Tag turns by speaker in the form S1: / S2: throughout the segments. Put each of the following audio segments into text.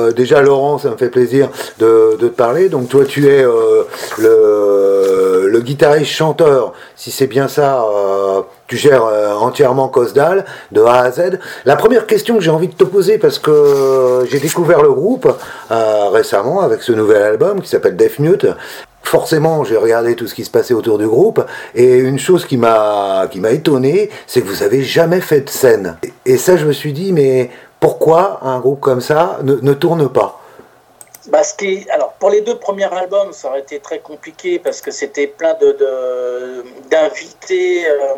S1: Euh, déjà Laurent, ça me fait plaisir de, te parler. Donc toi tu es euh, le, guitariste chanteur, si c'est bien ça, euh, tu gères entièrement Cosdal de A à Z. La première question que j'ai envie de te poser, parce que j'ai découvert le groupe récemment avec ce nouvel album qui s'appelle Death Mute. Forcément, j'ai regardé tout ce qui se passait autour du groupe, et une chose qui m'a qui étonné, c'est que vous avez jamais fait de scène. Et ça, je me suis dit, mais pourquoi un groupe comme ça ne, tourne pas
S2: bah, alors, pour les deux premiers albums, ça aurait été très compliqué parce que c'était plein de, d'invités, euh,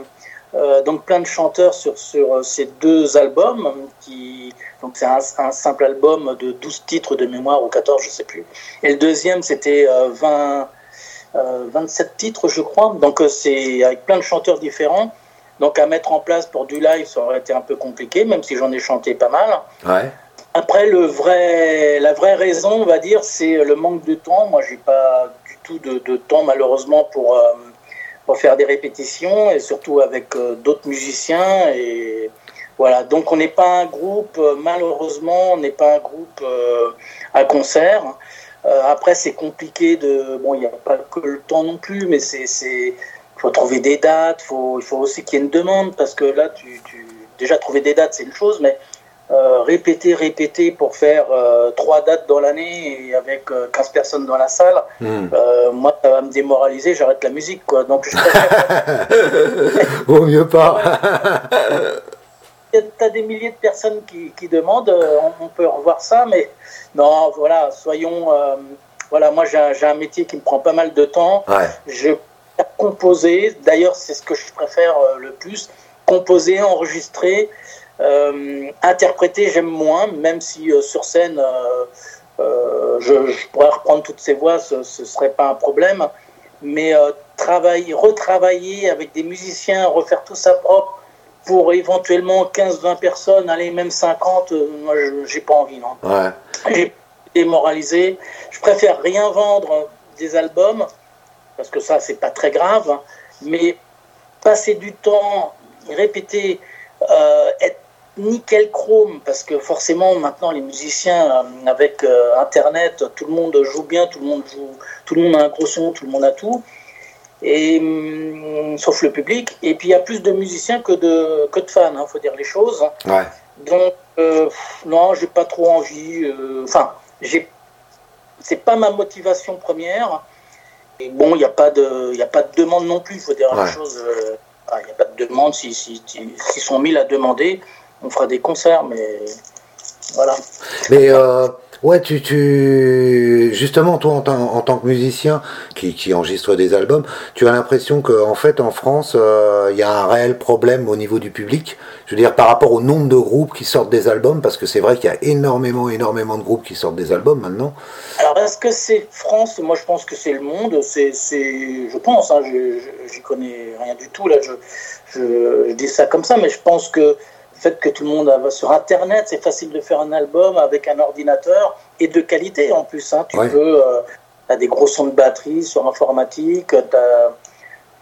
S2: euh, donc plein de chanteurs sur, sur euh, ces deux albums. Qui, donc, c'est un, simple album de 12 titres de mémoire ou 14, je ne sais plus. Et le deuxième, c'était 20, 27 titres, je crois. Donc, c'est avec plein de chanteurs différents. Donc à mettre en place pour du live, ça aurait été un peu compliqué, même si j'en ai chanté pas mal. Après, le vrai, la vraie raison, on va dire, c'est le manque de temps. Moi, j'ai pas du tout de, temps, malheureusement, pour, euh, pour faire des répétitions, et surtout avec euh, d'autres musiciens. Et voilà, donc on n'est pas un groupe, euh, malheureusement, on n'est pas un groupe à concert. après, c'est compliqué de. Bon, il n'y a pas que le temps non plus, mais c'est faut trouver des dates, faut, il faut aussi qu'il y ait une demande, parce que là, tu, déjà trouver des dates, c'est une chose, mais euh, répéter, répéter pour faire euh, trois dates dans l'année et avec 15 euh, personnes dans la salle, hmm. moi, ça va me démoraliser, j'arrête la musique, quoi. Donc, je
S1: Vaut mieux pas.
S2: tu as des milliers de personnes qui, demandent, on, peut revoir ça, mais non, voilà, soyons. voilà, moi, j'ai un, métier qui me prend pas mal de temps. Je composer. D'ailleurs, c'est ce que je préfère euh, le plus. Composer, enregistrer, euh, interpréter, j'aime moins, même si euh, sur scène, je, pourrais reprendre toutes ces voix, ce ne serait pas un problème. Mais travailler, retravailler avec des musiciens, refaire tout ça propre pour éventuellement 15-20 personnes, aller même 50, moi, j'ai pas envie, non. Ouais. J'ai démoralisé. Je préfère rien vendre des albums parce que ça, c'est pas très grave, hein. mais passer du temps, répéter, euh, être nickel chrome, parce que forcément, maintenant, les musiciens, euh, avec euh, Internet, tout le monde joue bien, tout le monde joue, tout le monde a un gros son, tout le monde a tout. Et, hum, sauf le public. Et puis il y a plus de musiciens que de, que de fans, il hein, faut dire les choses. Ouais. Donc, non, j'ai pas trop envie. Enfin, j'ai c'est pas ma motivation première bon, il n'y a, pas de, a pas de demande non plus, il faut dire la chose. Euh, il n'y a pas de demande. S'ils si, si, sont mille à demander, on fera des concerts, mais voilà.
S1: Mais euh, Ouais, tu, tu, justement, toi, en, tant que musicien qui, qui, enregistre des albums, tu as l'impression qu'en en fait, en France, euh, il y a un réel problème au niveau du public. Je veux dire, par rapport au nombre de groupes qui sortent des albums, parce que c'est vrai qu'il y a énormément, énormément de groupes qui sortent des albums maintenant.
S2: Alors, est-ce que c'est France? Moi, je pense que c'est le monde. C'est, je pense, hein, j'y connais rien du tout. Là, je, je dis ça comme ça, mais je pense que fait que tout le monde va sur Internet, c'est facile de faire un album avec un ordinateur et de qualité en plus. Hein. Tu peux, euh, as des gros sons de batterie sur informatique.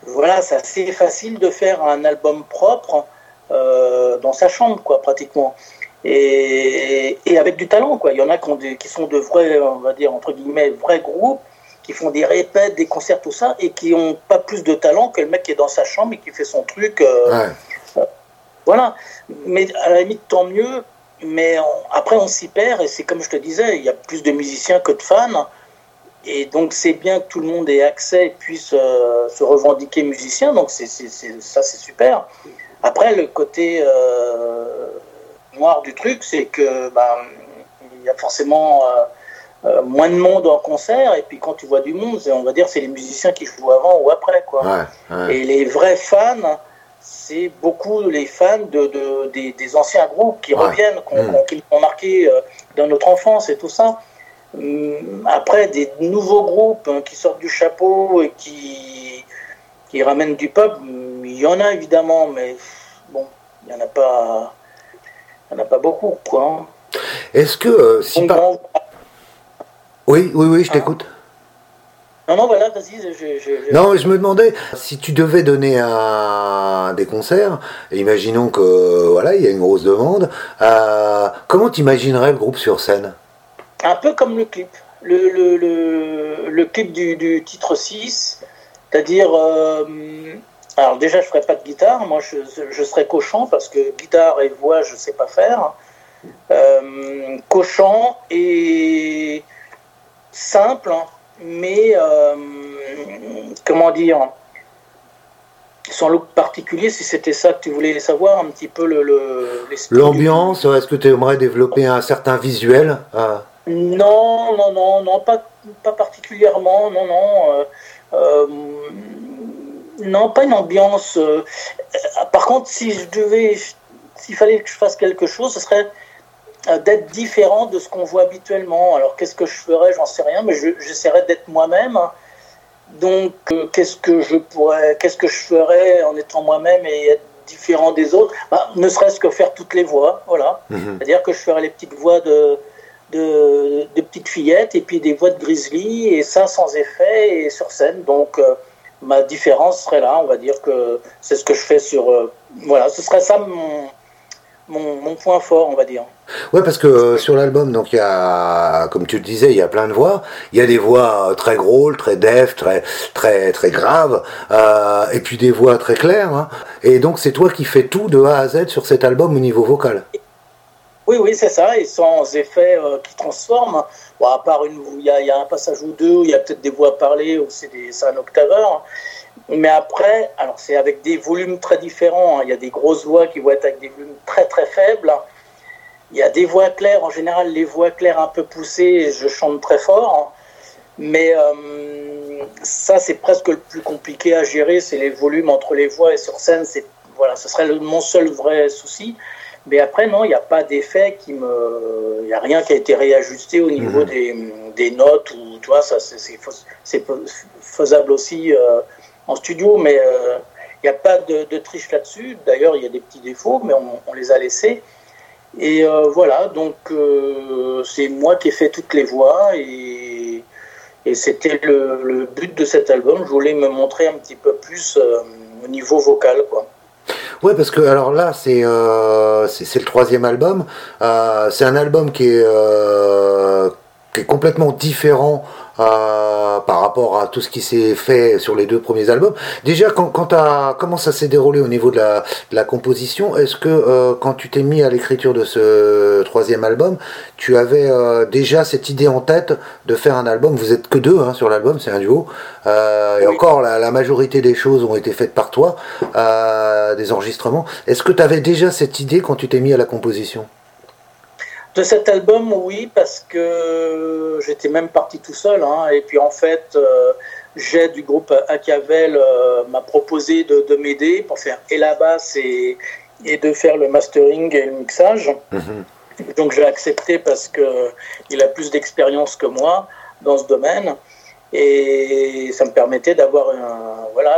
S2: Voilà, c'est assez facile de faire un album propre euh, dans sa chambre, quoi, pratiquement. Et, et, avec du talent, quoi. Il y en a qui, qui, sont de vrais, on va dire, entre guillemets, vrais groupes, qui font des répètes, des concerts, tout ça, et qui n'ont pas plus de talent que le mec qui est dans sa chambre et qui fait son truc. Euh, voilà. Mais à la limite, tant mieux. Mais après, on s'y perd. Et c'est comme je te disais, il y a plus de musiciens que de fans. Et donc, c'est bien que tout le monde ait accès et puisse euh, se revendiquer musicien. Donc, c'est, ça, c'est super. Après, le côté euh, noir du truc, c'est que bah, il y a forcément euh, moins de monde en concert. Et puis, quand tu vois du monde, on va dire c'est les musiciens qui jouent avant ou après. Quoi. Et les vrais fans c'est beaucoup les fans de, des, anciens groupes qui reviennent, qui ont marqué euh, dans notre enfance et tout ça. Hum, après, des nouveaux groupes hein, qui sortent du chapeau et qui, qui ramènent du peuple, il y en a évidemment, mais bon, il n'y en a pas, il en a pas beaucoup, quoi. Hein.
S1: Est-ce que euh, si Oui, oui, oui, je hein t'écoute.
S2: Non, non, voilà, vas-y. Je,
S1: Non, je me demandais si tu devais donner un, des concerts, imaginons que voilà, il y a une grosse demande, euh, comment t'imaginerais le groupe sur scène?
S2: Un peu comme le clip. Le, le, le, le clip du, du, titre 6, c'est-à-dire. Euh, alors, déjà, je ne ferai pas de guitare. Moi, je, je serai cochon parce que guitare et voix, je ne sais pas faire. Euh, cochon et simple, hein, mais. Euh, comment dire son look particulier, si c'était ça que tu voulais savoir, un petit peu le.
S1: L'ambiance, est-ce que tu aimerais développer un certain visuel euh?
S2: Non, non, non, non, pas, pas particulièrement, non, non. Euh, euh, non, pas une ambiance. par contre, si je devais. S'il fallait que je fasse quelque chose, ce serait d'être différent de ce qu'on voit habituellement. Alors, qu'est-ce que je ferais? J'en sais rien, mais j'essaierais d'être moi-même. Donc, euh, qu'est-ce que je pourrais, qu'est-ce que je ferais en étant moi-même et être différent des autres? Bah, Ne serait-ce que faire toutes les voix, voilà. Mhm. C'est-à-dire que je ferais les petites voix de, de, petites fillettes et puis des voix de grizzly et ça sans effet et sur scène. Donc, euh, ma différence serait là. On va dire que c'est ce que je fais sur. Euh, voilà, ce serait ça mon mon, point fort, on va dire.
S1: Ouais, parce que euh, sur l'album, donc il y a, comme tu le disais, il y a plein de voix. Il y a des voix euh, très grôles, très def, très très très graves, euh, et puis des voix très claires. Hein. Et donc c'est toi qui fais tout de A à Z sur cet album au niveau vocal.
S2: Oui, oui, c'est ça, et sans effet qui transforme. Bon, à part une, il y, a un passage ou deux, où il y a peut-être des voix parlées, ou c'est un octaveur. Mais après, alors c'est avec des volumes très différents. Hein. Il y a des grosses voix qui vont être avec des volumes très très faibles. Il y a des voix claires. En général, les voix claires un peu poussées, je chante très fort. Mais euh, ça, c'est presque le plus compliqué à gérer. C'est les volumes entre les voix et sur scène. C'est voilà, ce serait mon seul vrai souci. Mais après, non, il n'y a pas d'effet qui me. Il n'y a rien qui a été réajusté au niveau mmh. des, notes ou tu vois, ça, c'est faisable aussi. Euh, en studio, mais il euh, n'y a pas de, triche là-dessus. D'ailleurs, il y a des petits défauts, mais on, les a laissés. Et euh, voilà, donc euh, c'est moi qui ai fait toutes les voix et, et c'était le, but de cet album. Je voulais me montrer un petit peu plus au niveau vocal, quoi.
S1: Ouais, parce que alors là, c'est c'est le troisième album. c'est un album qui est, qui est complètement différent euh, par rapport à tout ce qui s'est fait sur les deux premiers albums. Déjà, quand, quand comment ça s'est déroulé au niveau de la, la composition? Est-ce que euh, quand tu t'es mis à l'écriture de ce troisième album, tu avais euh, déjà cette idée en tête de faire un album? Vous êtes que deux hein, sur l'album, c'est un duo. Et encore, la, la, majorité des choses ont été faites par toi, des enregistrements. Est-ce que tu avais déjà cette idée quand tu t'es mis à la composition?
S2: De cet album, oui, parce que j'étais même parti tout seul. Hein, et puis en fait, euh, J'ai du groupe Acavel euh, m'a proposé de, m'aider pour faire et la basse et, et, de faire le mastering et le mixage. Mhm. Donc j'ai accepté parce qu'il a plus d'expérience que moi dans ce domaine. Et ça me permettait d'avoir un, voilà,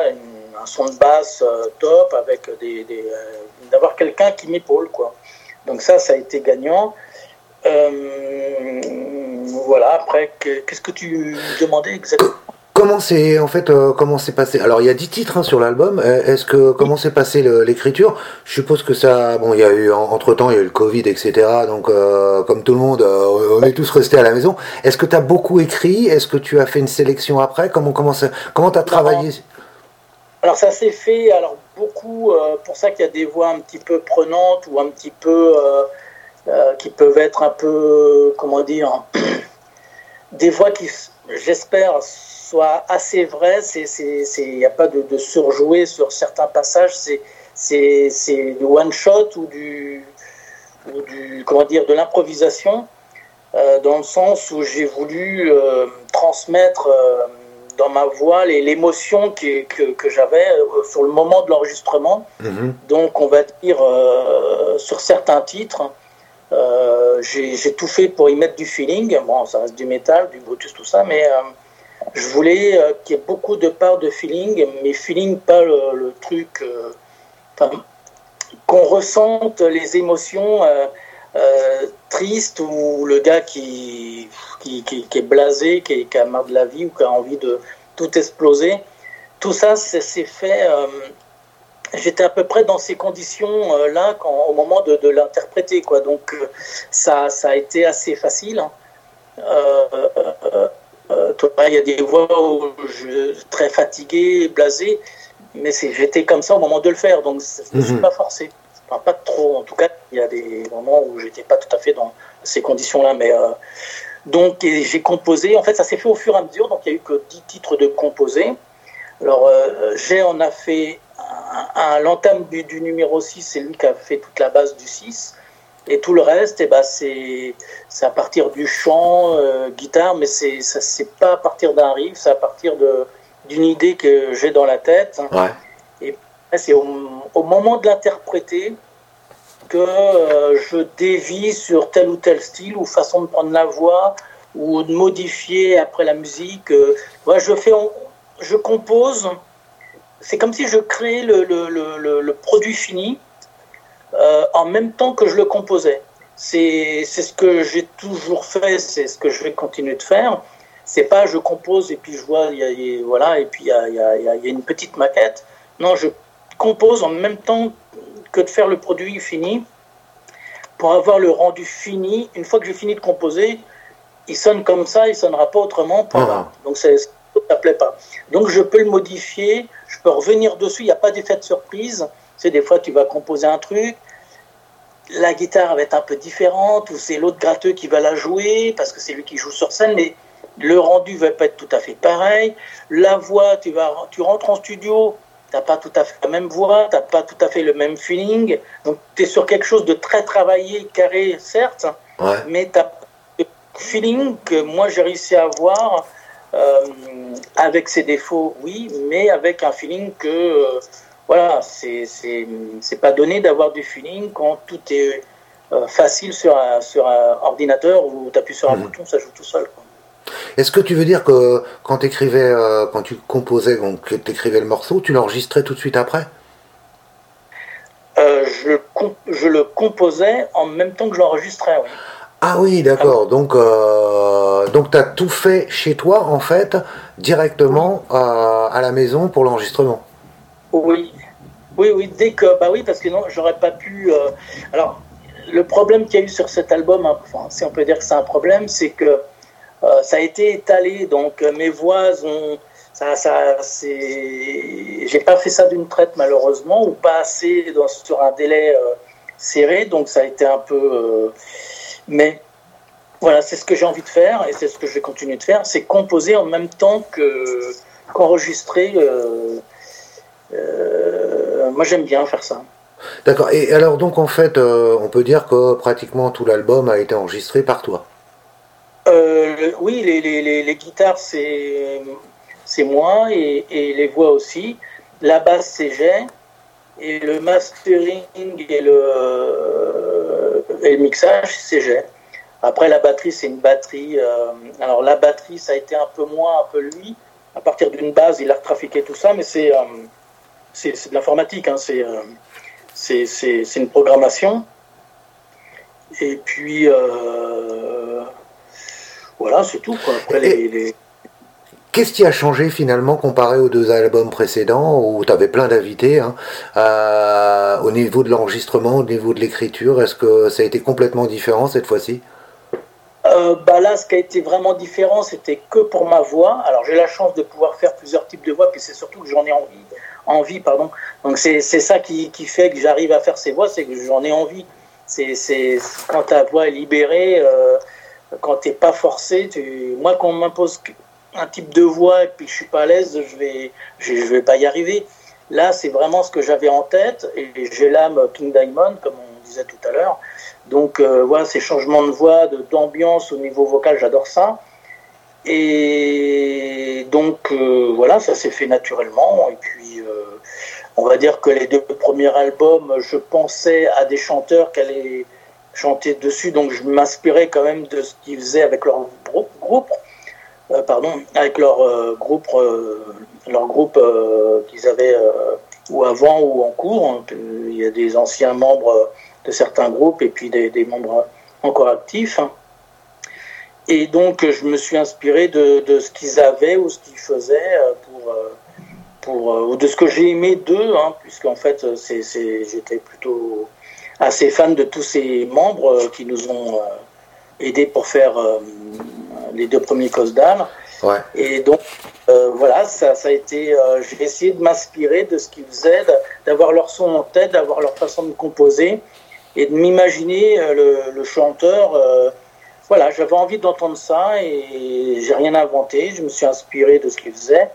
S2: un son de basse euh, top avec des, des d'avoir quelqu'un qui m'épaule. quoi. Donc ça, ça a été gagnant. Euh, voilà, après, qu'est-ce que tu demandais exactement?
S1: Comment c'est en fait euh, comment c'est passé? Alors il y a 10 titres hein, sur l'album. Euh, est-ce que comment s'est passé l'écriture? Je suppose que ça bon il y a eu entre temps il y a eu le Covid etc. Donc comme tout le monde on est tous restés à la maison. Est-ce que tu as beaucoup écrit? Est-ce que tu as fait une sélection après? Comment comment ça, comment as travaillé?
S2: Alors ça s'est fait alors beaucoup pour ça qu'il y a des voix un petit peu prenantes ou un petit peu euh, qui peuvent être un peu, comment dire, des voix qui, j'espère, soient assez vraies. Il n'y a pas de, de, surjouer sur certains passages. C'est du one shot ou du, ou du comment dire, de l'improvisation. Euh, dans le sens où j'ai voulu euh, transmettre dans ma voix l'émotion que, que, j'avais sur le moment de l'enregistrement. Mm-hmm. Donc, on va dire sur certains titres, j'ai tout fait pour y mettre du feeling. Bon, ça reste du métal, du Brutus, tout ça, mais euh, je voulais euh, qu'il y ait beaucoup de parts de feeling, mais feeling, pas le, truc. qu'on ressente les émotions tristes ou le gars qui, qui, est blasé, qui, a marre de la vie ou qui a envie de tout exploser. Tout ça, c'est fait j'étais à peu près dans ces conditions-là euh, au moment de, l'interpréter. Quoi. Donc euh, ça, ça a été assez facile. Hein. il y a des voix où je suis très fatigué, blasé, mais j'étais comme ça au moment de le faire, donc je ne suis mhm. pas forcé. pas trop, en tout cas, il y a des moments où j'étais pas tout à fait dans ces conditions-là, mais donc j'ai composé, en fait ça s'est fait au fur et à mesure, donc il n'y a eu que 10 titres de composés. Alors j'ai on a fait un, l'entame du, numéro 6, c'est lui qui a fait toute la base du 6. Et tout le reste, eh ben, c'est à partir du chant, euh, guitare, mais c'est pas à partir d'un riff, c'est à partir d'une idée que j'ai dans la tête. Et c'est au, moment de l'interpréter que euh, je dévie sur tel ou tel style ou façon de prendre la voix ou de modifier après la musique. Euh, je fais, je compose c'est comme si je créais le, produit fini euh, en même temps que je le composais. C'est ce que j'ai toujours fait, c'est ce que je vais continuer de faire. C'est pas je compose et puis je vois, voilà, et puis il y a, une petite maquette. Non, je compose en même temps que de faire le produit fini pour avoir le rendu fini. Une fois que j'ai fini de composer, il sonne comme ça, il sonnera pas autrement. Ah. Donc ça plaît pas. Donc je peux le modifier, je peux revenir dessus, il n'y a pas d'effet de surprise. C'est des fois tu vas composer un truc, la guitare va être un peu différente, ou c'est l'autre gratteux qui va la jouer, parce que c'est lui qui joue sur scène, mais le rendu va pas être tout à fait pareil. La voix, tu, vas, tu rentres en studio, tu n'as pas tout à fait la même voix, tu n'as pas tout à fait le même feeling. Donc tu es sur quelque chose de très travaillé, carré, certes, mais tu as le feeling que moi j'ai réussi à avoir euh, avec ses défauts, oui, mais avec un feeling que, euh, voilà, c'est pas donné d'avoir du feeling quand tout est euh, facile sur un, sur un ordinateur où tu appuies sur un mhm. bouton, ça joue tout seul.
S1: Est-ce que tu veux dire que quand tu écrivais, quand tu composais, donc tu écrivais le morceau, tu l'enregistrais tout de suite après?
S2: Je, je, le composais en même temps que je l'enregistrais, oui.
S1: Ah oui, d'accord. Donc, euh, donc tu as tout fait chez toi, en fait, directement euh, à la maison pour l'enregistrement.
S2: Oui, oui, oui. Dès que, bah oui, parce que non, j'aurais pas pu. Euh, alors, le problème qu'il y a eu sur cet album, hein, si on peut dire que c'est un problème, c'est que ça a été étalé. Donc, mes voix ont. Ça, ça, j'ai pas fait ça d'une traite malheureusement ou pas assez dans, sur un délai serré, donc ça a été un peu mais voilà, c'est ce que j'ai envie de faire et c'est ce que je vais continuer de faire, c'est composer en même temps que qu'enregistrer. Euh, euh, moi, j'aime bien faire ça.
S1: D'accord. Et alors, donc, en fait, euh, on peut dire que pratiquement tout l'album a été enregistré par toi.
S2: oui, les, les, les, guitares, c'est c'est moi et, et, les voix aussi. La basse, c'est Jay. Et le mastering et le, et le mixage, c'est J'ai. Après, la batterie, c'est une batterie. Euh, alors, la batterie, ça a été un peu moins, un peu lui. À partir d'une base, il a retrafiqué tout ça, mais c'est euh, c'est de l'informatique. Hein, euh, c'est une programmation. Et puis, voilà, c'est tout. Quoi. Après, les
S1: Qu'est-ce qui a changé finalement comparé aux deux albums précédents où tu avais plein d'invités hein, euh, au niveau de l'enregistrement, au niveau de l'écriture? Est-ce que ça a été complètement différent cette fois-ci?
S2: Euh, bah là, ce qui a été vraiment différent, c'était que pour ma voix. Alors j'ai la chance de pouvoir faire plusieurs types de voix, puis c'est surtout que j'en ai envie. envie pardon. Donc c'est ça qui, qui, fait que j'arrive à faire ces voix, c'est que j'en ai envie. C'est quand ta voix est libérée, euh, quand tu n'es pas forcé. Tu... Moi, quand on m'impose un type de voix et puis je suis pas à l'aise, je vais, je, vais pas y arriver. Là, c'est vraiment ce que j'avais en tête et j'ai l'âme King Diamond, comme on disait tout à l'heure. Donc euh, voilà, ces changements de voix, d'ambiance au niveau vocal, j'adore ça. Et donc euh, voilà, ça s'est fait naturellement. Et puis euh, on va dire que les deux premiers albums, je pensais à des chanteurs qui allaient chanter dessus, donc je m'inspirais quand même de ce qu'ils faisaient avec leur groupe. Euh, pardon, avec leur euh, groupe, euh, leur groupe qu'ils avaient ou avant ou en cours. Hein, il y a des anciens membres de certains groupes et puis des, membres encore actifs. Et donc, je me suis inspiré de, ce qu'ils avaient ou ce qu'ils faisaient pour, pour, ou de ce que j'ai aimé d'eux, hein, puisqu'en fait, j'étais plutôt assez fan de tous ces membres qui nous ont aidé pour faire les deux premiers Cosdal.
S1: Ouais.
S2: Et donc, voilà, ça, ça, a été. J'ai essayé de m'inspirer de ce qu'ils faisaient, d'avoir leur son en tête, d'avoir leur façon de composer et de m'imaginer le, le, chanteur voilà, j'avais envie d'entendre ça et j'ai rien inventé. Je me suis inspiré de ce qu'il faisait.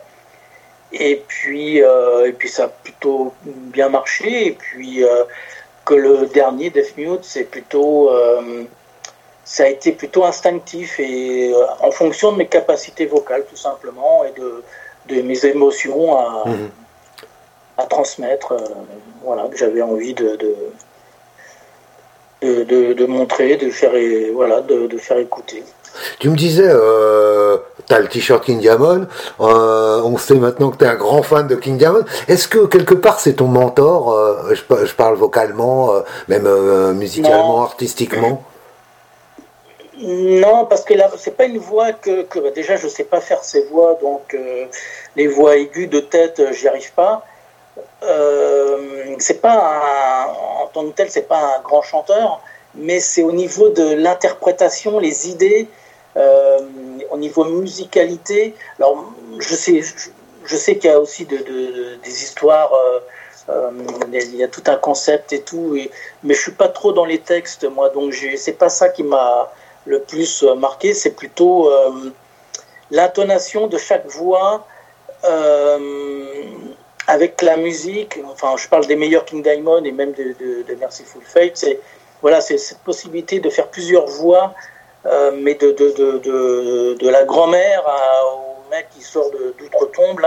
S2: Et puis, euh, et puis ça a plutôt bien marché. Et puis euh, que le dernier Death Mute, c'est plutôt, euh, ça a été plutôt instinctif et en fonction de mes capacités vocales tout simplement et de, de mes émotions à, mhm. à transmettre. voilà, que j'avais envie de de, de, montrer, de faire, voilà, de, faire écouter.
S1: Tu me disais, euh, tu as le t-shirt King Diamond, euh, on sait maintenant que tu es un grand fan de King Diamond. Est-ce que quelque part c'est ton mentor euh, je, je, parle vocalement, euh, même euh, musicalement, artistiquement?
S2: Non, parce que là, c'est pas une voix que, bah, déjà je sais pas faire ces voix, donc les voix aiguës de tête, j'y arrive pas. Euh, c'est pas un, en tant que tel, c'est pas un grand chanteur, mais c'est au niveau de l'interprétation, les idées, euh, au niveau musicalité. Alors, je sais, je, sais qu'il y a aussi de, des histoires. Euh, il y a tout un concept et tout, mais je suis pas trop dans les textes, moi, donc c'est pas ça qui m'a le plus marqué, c'est plutôt l'intonation de chaque voix, avec la musique, enfin, je parle des meilleurs King Diamond et même de, de, de Merciful Fate, c'est voilà, c'est cette possibilité de faire plusieurs voix, euh, mais de, de, la grand-mère au mec qui sort d'outre-tombe,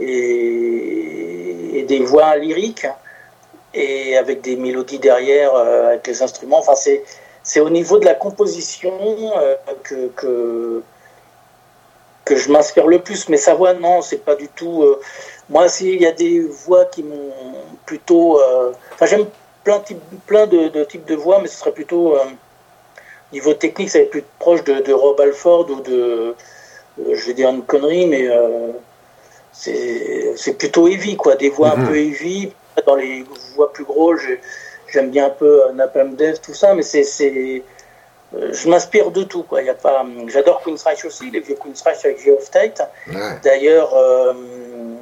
S2: et, des voix lyriques, et avec des mélodies derrière, euh, avec les instruments. Enfin, c'est au niveau de la composition euh, que, que, que, je m'inspire le plus, mais sa voix, non, c'est pas du tout. Moi, s'il y a des voix qui m'ont plutôt. Euh, enfin, j'aime plein, plein de, types de voix, mais ce serait plutôt. Euh, niveau technique, ça va être plus proche de, Rob Alford ou de. Euh, je vais dire une connerie, mais c'est plutôt heavy, quoi. Des voix un mhm. peu heavy. Dans les voix plus grosses, j'aime bien un peu Napalm Death, tout ça, mais c'est euh, je m'inspire de tout. Quoi. Y a pas, j'adore Queen's Reich aussi, les vieux Queen's Reich avec Geoff Tate. D'ailleurs, euh,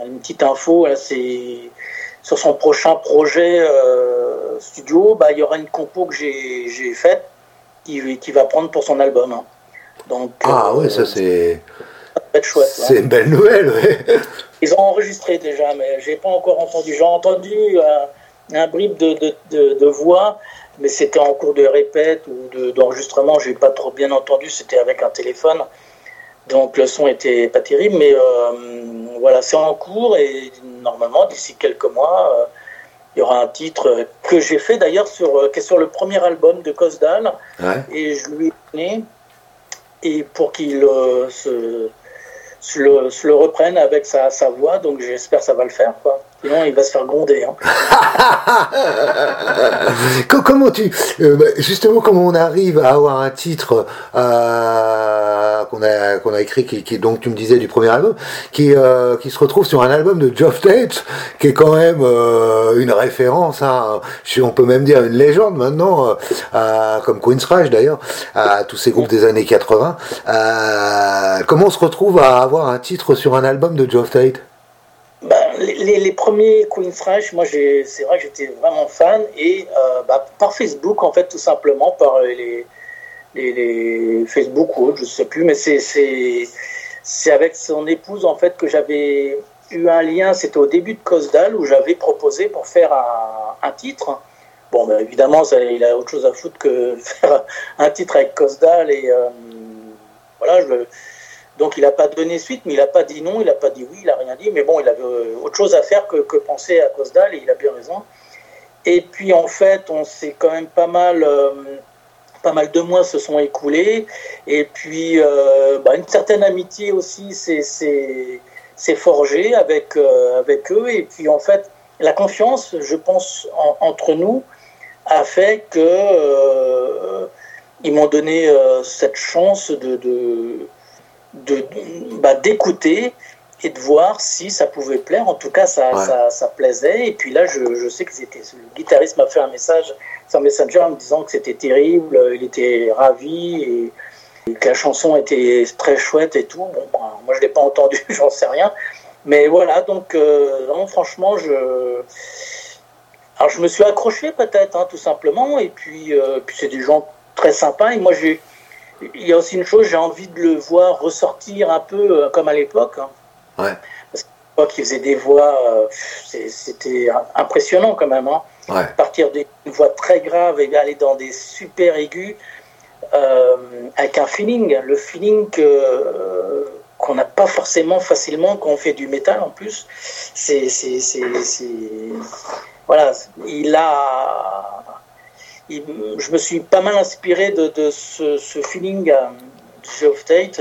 S2: une petite info, c'est sur son prochain projet euh, studio, bah, il y aura une compo que j'ai faite qui, qui, va prendre pour son album. Hein.
S1: Donc, ah ouais, ça c'est. C'est une belle nouvelle, ouais.
S2: Ils ont enregistré déjà, mais j'ai pas encore entendu. J'ai entendu un bribe de, de, de, de voix mais c'était en cours de répète ou d'enregistrement, je j'ai pas trop bien entendu, c'était avec un téléphone, donc le son était pas terrible, mais euh, voilà, c'est en cours et normalement d'ici quelques mois, euh, il y aura un titre que j'ai fait d'ailleurs sur, euh, qui est sur le premier album de Cosdal, et je lui ai donné, et pour qu'il se, se, le, se, le, reprenne avec sa, sa voix, donc j'espère que ça va le faire, quoi. Sinon, il va se faire gronder. Hein.
S1: comment tu. Euh, bah, justement, comment on arrive à avoir un titre euh, qu'on a, a écrit, qui, donc tu me disais du premier album, qui, euh, qui se retrouve sur un album de Geoff Tate, qui est quand même une référence, hein, on peut même dire une légende maintenant, comme Queen's Rush d'ailleurs, à tous ces groupes des années 80. comment on se retrouve à avoir un titre sur un album de Geoff Tate?
S2: Bah, les, les, premiers Queen Fresh, moi c'est vrai que j'étais vraiment fan et euh, bah, par Facebook en fait tout simplement par les, les, les Facebook ou autre, je sais plus, mais c'est avec son épouse en fait que j'avais eu un lien. C'était au début de Cosdal où j'avais proposé pour faire un, un titre. Bon, bah, évidemment, ça, il a autre chose à foutre que faire un titre avec Cosdal et euh, voilà, je donc il n'a pas donné suite, mais il n'a pas dit non, il n'a pas dit oui, il n'a rien dit. Mais bon, il avait euh, autre chose à faire que, que penser à Cosdal et il a bien raison. Et puis en fait, on s'est quand même pas mal, euh, pas mal de mois se sont écoulés. Et puis euh, bah, une certaine amitié aussi s'est forgée avec, avec eux. Et puis en fait, la confiance, je pense, entre nous a fait que ils m'ont donné cette chance de de bah, d'écouter et de voir si ça pouvait plaire. En tout cas, ça, ça, plaisait. Et puis là, je, je sais que c'était, le guitariste m'a fait un message sur Messenger en me disant que c'était terrible, il était ravi et, que la chanson était très chouette et tout. Bon, ben, moi, je l'ai pas entendu, j'en sais rien. Mais voilà, donc, euh, non, franchement, je. Alors, je me suis accroché peut-être, hein, tout simplement. Et puis, euh, puis c'est des gens très sympas. Et moi, j'ai. Il y a aussi une chose, j'ai envie de le voir ressortir un peu euh, comme à l'époque. Hein.
S1: Ouais.
S2: Parce qu'à il faisait des voix, c'était impressionnant quand même. Hein.
S1: Ouais.
S2: Partir d'une voix très grave et aller dans des super aigus avec un feeling, le feeling que qu'on n'a pas forcément facilement quand on fait du métal en plus. C'est, voilà, il a, je me suis pas mal inspiré de, ce, feeling euh, de Geoff Tate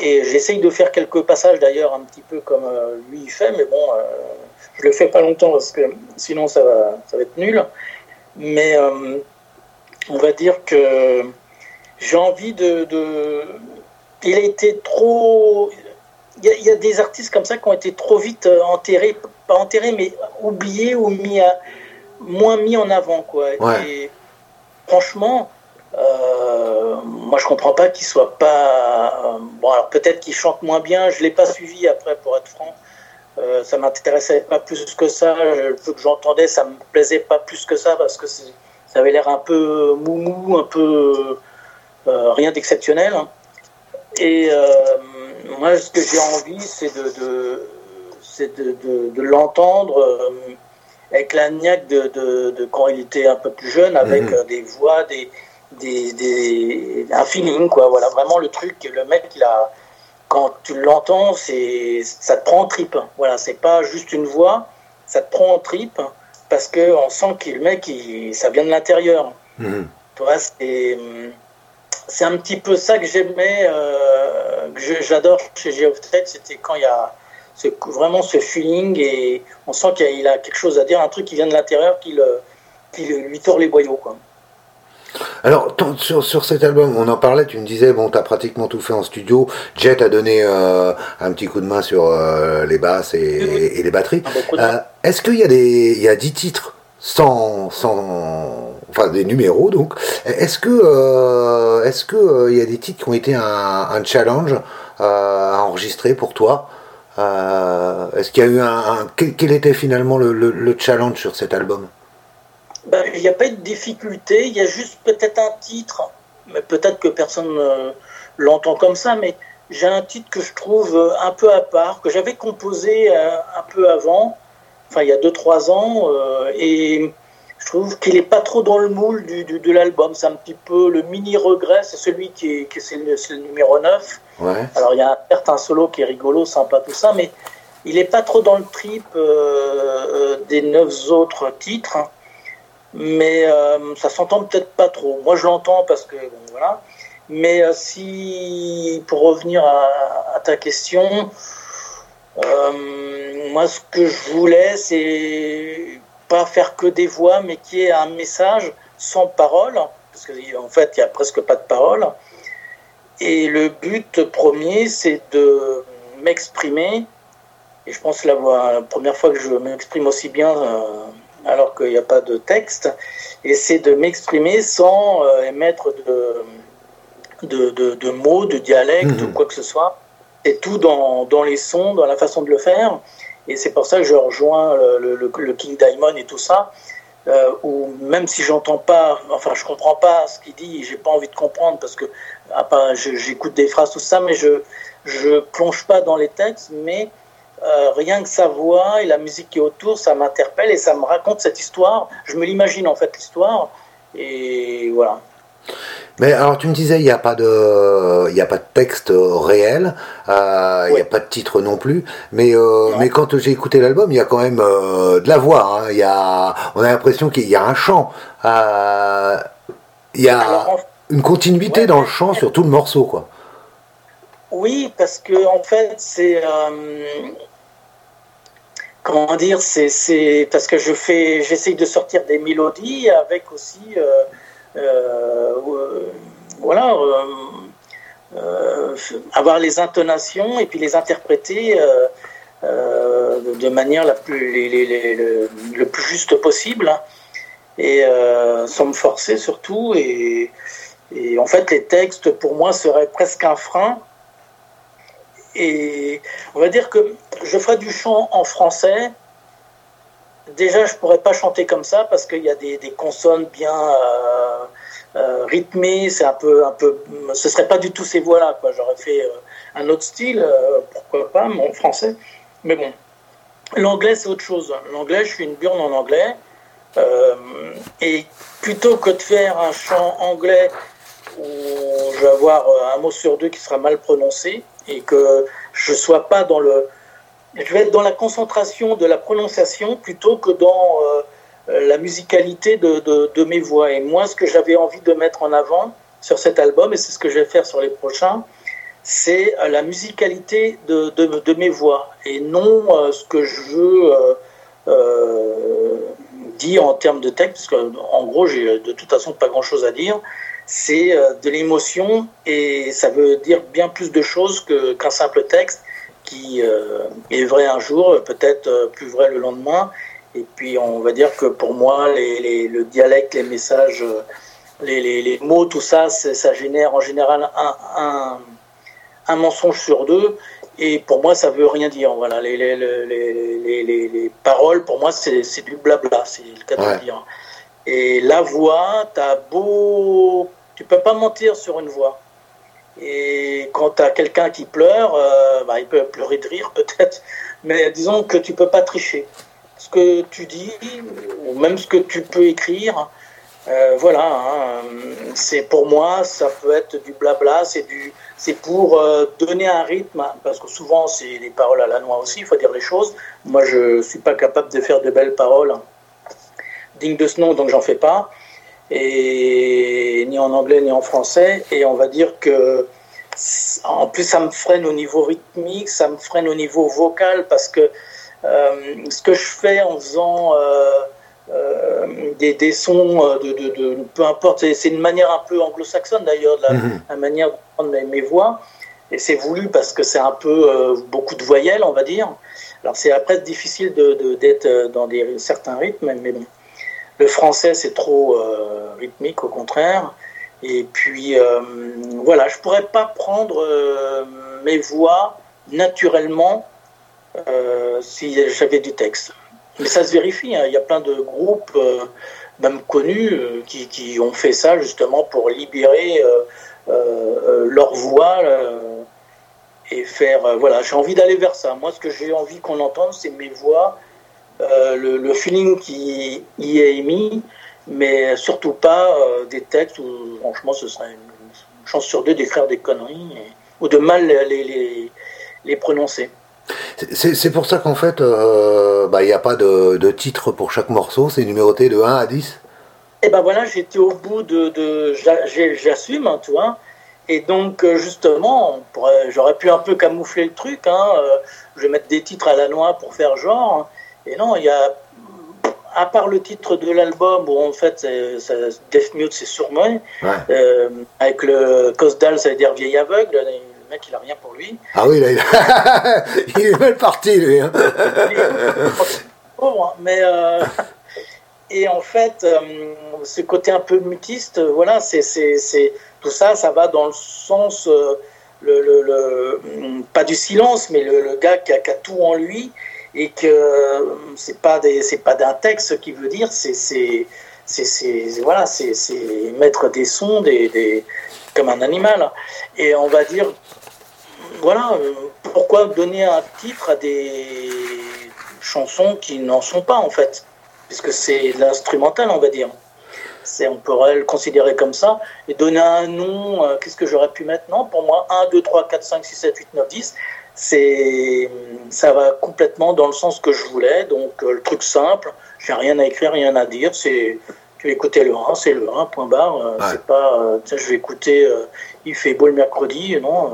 S2: et j'essaye de faire quelques passages d'ailleurs un petit peu comme euh, lui il fait, mais bon, euh, je le fais pas longtemps parce que sinon ça va, ça va être nul. Mais on va dire que j'ai envie de il a été trop. Il y, a, des artistes comme ça qui ont été trop vite enterrés, pas enterrés, mais oubliés ou mis à, moins mis en avant. Quoi. Et franchement, euh, moi je comprends pas qu'il soit pas. Euh, bon, alors peut-être qu'il chante moins bien, je l'ai pas suivi après, pour être franc. Euh, ça m'intéressait pas plus que ça. Le peu que j'entendais, ça me plaisait pas plus que ça parce que ça avait l'air un peu moumou, un peu rien d'exceptionnel. Hein. Et euh, moi, ce que j'ai envie, c'est de, de, de, l'entendre euh, avec la niaque de, quand il était un peu plus jeune, avec mhm. euh, des voix, des, des, un feeling, quoi. Voilà, vraiment le truc, le mec, il a, quand tu l'entends, c'est, ça te prend en trip. Voilà, c'est pas juste une voix, ça te prend en trip parce qu'on sent que le mec, il, ça vient de l'intérieur. Tu vois, c'est c'est un petit peu ça que j'aimais, euh, que j'adore chez Geoff c'était quand il y a vraiment ce feeling et on sent qu'il a, quelque chose à dire, un truc qui vient de l'intérieur qui, qui, lui tord les boyaux. Quoi.
S1: Alors, sur, sur, cet album, on en parlait, tu me disais, bon, tu as pratiquement tout fait en studio. Jet a donné euh, un petit coup de main sur euh, les basses et, les batteries. Est-ce qu'il y a des, il y a 10 titres sans, sans enfin des numéros donc? Est-ce que euh, est-ce que euh, il y a des titres qui ont été un, challenge euh, à enregistrer pour toi? Est-ce qu'il y a eu un, quel, était finalement le, challenge sur cet album?
S2: Ben, Il n'y a pas eu de difficulté, il y a juste peut-être un titre, mais peut-être que personne l'entend comme ça, mais j'ai un titre que je trouve un peu à part, que j'avais composé un peu avant, enfin il y a 2-3 ans, et je trouve qu'il n'est pas trop dans le moule du, de l'album. C'est un petit peu le mini regret, c'est celui qui est, qui c'est le, numéro 9. Alors il y a un solo qui est rigolo, sympa, tout ça, mais il n'est pas trop dans le trip euh, euh, des neuf autres titres. Mais euh, ça s'entend peut-être pas trop. Moi je l'entends parce que voilà. Mais si, pour revenir à, à ta question, moi ce que je voulais, c'est pas faire que des voix, mais qui est un message sans parole, parce qu'en fait, il n'y a presque pas de parole. Et le but premier, c'est de m'exprimer. Et je pense que la, première fois que je m'exprime aussi bien, euh, alors qu'il n'y a pas de texte, et c'est de m'exprimer sans euh, émettre de, de, de, mots, de dialecte, ou mmh. quoi que ce soit. Et tout dans, dans les sons, dans la façon de le faire. Et c'est pour ça que je rejoins le, King Diamond et tout ça, euh, où même si j'entends pas, enfin je comprends pas ce qu'il dit, j'ai pas envie de comprendre parce que j'écoute des phrases tout ça, mais je je plonge pas dans les textes, mais euh, rien que sa voix et la musique qui est autour, ça m'interpelle et ça me raconte cette histoire. Je me l'imagine en fait l'histoire et voilà.
S1: Mais alors tu me disais il n'y a pas de il a pas de texte réel, euh, il n'y a pas de titre non plus. Mais euh, mais quand j'ai écouté l'album, il y a quand même euh, de la voix. Hein. Il y a on a l'impression qu'il y a un chant. il y a une continuité dans le chant sur tout le morceau quoi.
S2: Oui parce que en fait c'est comment dire c'est parce que je fais j'essaye de sortir des mélodies avec aussi euh, voilà, avoir les intonations et puis les interpréter de manière la plus, le, plus juste possible hein. et sans me forcer surtout et, et en fait les textes pour moi seraient presque un frein et on va dire que je ferai du chant en français. Déjà, je pourrais pas chanter comme ça parce qu'il y a des, consonnes bien euh, euh, rythmées. C'est un peu, un peu, ce serait pas du tout ces voix-là. J'aurais fait euh, un autre style, pourquoi pas, en français. Mais bon, l'anglais c'est autre chose. L'anglais, je suis une burne en anglais. et plutôt que de faire un chant anglais où je vais avoir un mot sur deux qui sera mal prononcé, et que je sois pas dans le. Je vais être dans la concentration de la prononciation plutôt que dans euh, la musicalité de, de, mes voix. Et moi, ce que j'avais envie de mettre en avant sur cet album, et c'est ce que je vais faire sur les prochains, c'est euh, la musicalité de, de, mes voix et non euh, ce que je veux dire en termes de texte, parce qu'en gros, j'ai de toute façon pas grand-chose à dire c'est euh, de l'émotion et ça veut dire bien plus de choses qu'un simple texte qui euh, est vrai un jour, peut-être euh, plus vrai le lendemain. Et puis on va dire que pour moi, les, le dialecte, les messages, les, les, mots, tout ça, ça génère en général un, un, un, mensonge sur deux. Et pour moi, ça veut rien dire. Voilà, les, les paroles, pour moi, c'est du blabla, c'est le cas de dire. Et la voix, t'as beau tu peux pas mentir sur une voix. Et quand tu as quelqu'un qui pleure, euh, bah, il peut pleurer de rire peut-être, mais disons que tu peux pas tricher. Ce que tu dis, ou même ce que tu peux écrire, euh, voilà, hein, pour moi, ça peut être du blabla, c'est du, pour euh, donner un rythme, parce que souvent c'est des paroles à la noix aussi, il faut dire les choses. Moi, je suis pas capable de faire de belles paroles dignes de ce nom, donc j'en fais pas et ni en anglais ni en français. Et on va dire que en plus ça me freine au niveau rythmique, ça me freine au niveau vocal parce que euh, ce que je fais en faisant euh, euh, des, des, sons de, de, de, peu importe, c'est une manière un peu anglo-saxonne d'ailleurs, la, mhm. la, manière de prendre mes voix. Et c'est voulu parce que c'est un peu beaucoup de voyelles, on va dire. Alors c'est après difficile d'être dans des, certains rythmes, mais bon. Le français, c'est trop euh, rythmique, au contraire. Et puis, euh, voilà, je pourrais pas prendre euh, mes voix naturellement si j'avais du texte. Mais ça se vérifie, hein. il y a plein de groupes, même connus, qui, qui, ont fait ça justement pour libérer leur voix et faire. voilà, j'ai envie d'aller vers ça. Moi, ce que j'ai envie qu'on entende, c'est mes voix euh, le, feeling qui y est émis, mais surtout pas euh, des textes où, franchement, ce serait une, chance sur deux d'écrire des conneries ou de mal les, les, les prononcer.
S1: C'est pour ça qu'en fait, euh, bah, il n'y a pas de, de, titre pour chaque morceau, c'est numéroté de 1 à 10
S2: Et ben voilà, j'étais au bout de. de J'assume, hein, toi. Et donc, justement, j'aurais pu un peu camoufler le truc. Hein, je vais mettre des titres à la noix pour faire genre. Et non, il y a, à part le titre de l'album, où en fait, Death Mute, c'est sur ouais. euh, avec le Cosdal, ça veut dire vieil aveugle, le mec, il a rien pour lui.
S1: Ah oui, là, il, est mal parti, lui. Hein.
S2: Pauvre, hein, mais. Euh, et en fait, euh, ce côté un peu mutiste, voilà, c'est, c'est, tout ça, ça va dans le sens, euh, le, le, le, pas du silence, mais le, gars qui a, qui a, tout en lui et que c'est pas des c'est pas d'un texte qui veut dire c'est c'est c'est voilà c'est mettre des sons des, des, comme un animal. Et on va dire voilà pourquoi donner un titre à des chansons qui n'en sont pas en fait? Puisque c'est l'instrumental on va dire. C'est on pourrait le considérer comme ça. Et donner un nom euh, qu'est-ce que j'aurais pu mettre? Non pour moi 1 2 3 4 5 6 7 8 9 10 c'est ça va complètement dans le sens que je voulais. Donc euh, le truc simple, j'ai rien à écrire, rien à dire. C'est tu écouter le 1, c'est le 1, point barre. Euh, c'est pas, euh, je vais écouter, il fait beau le mercredi, non.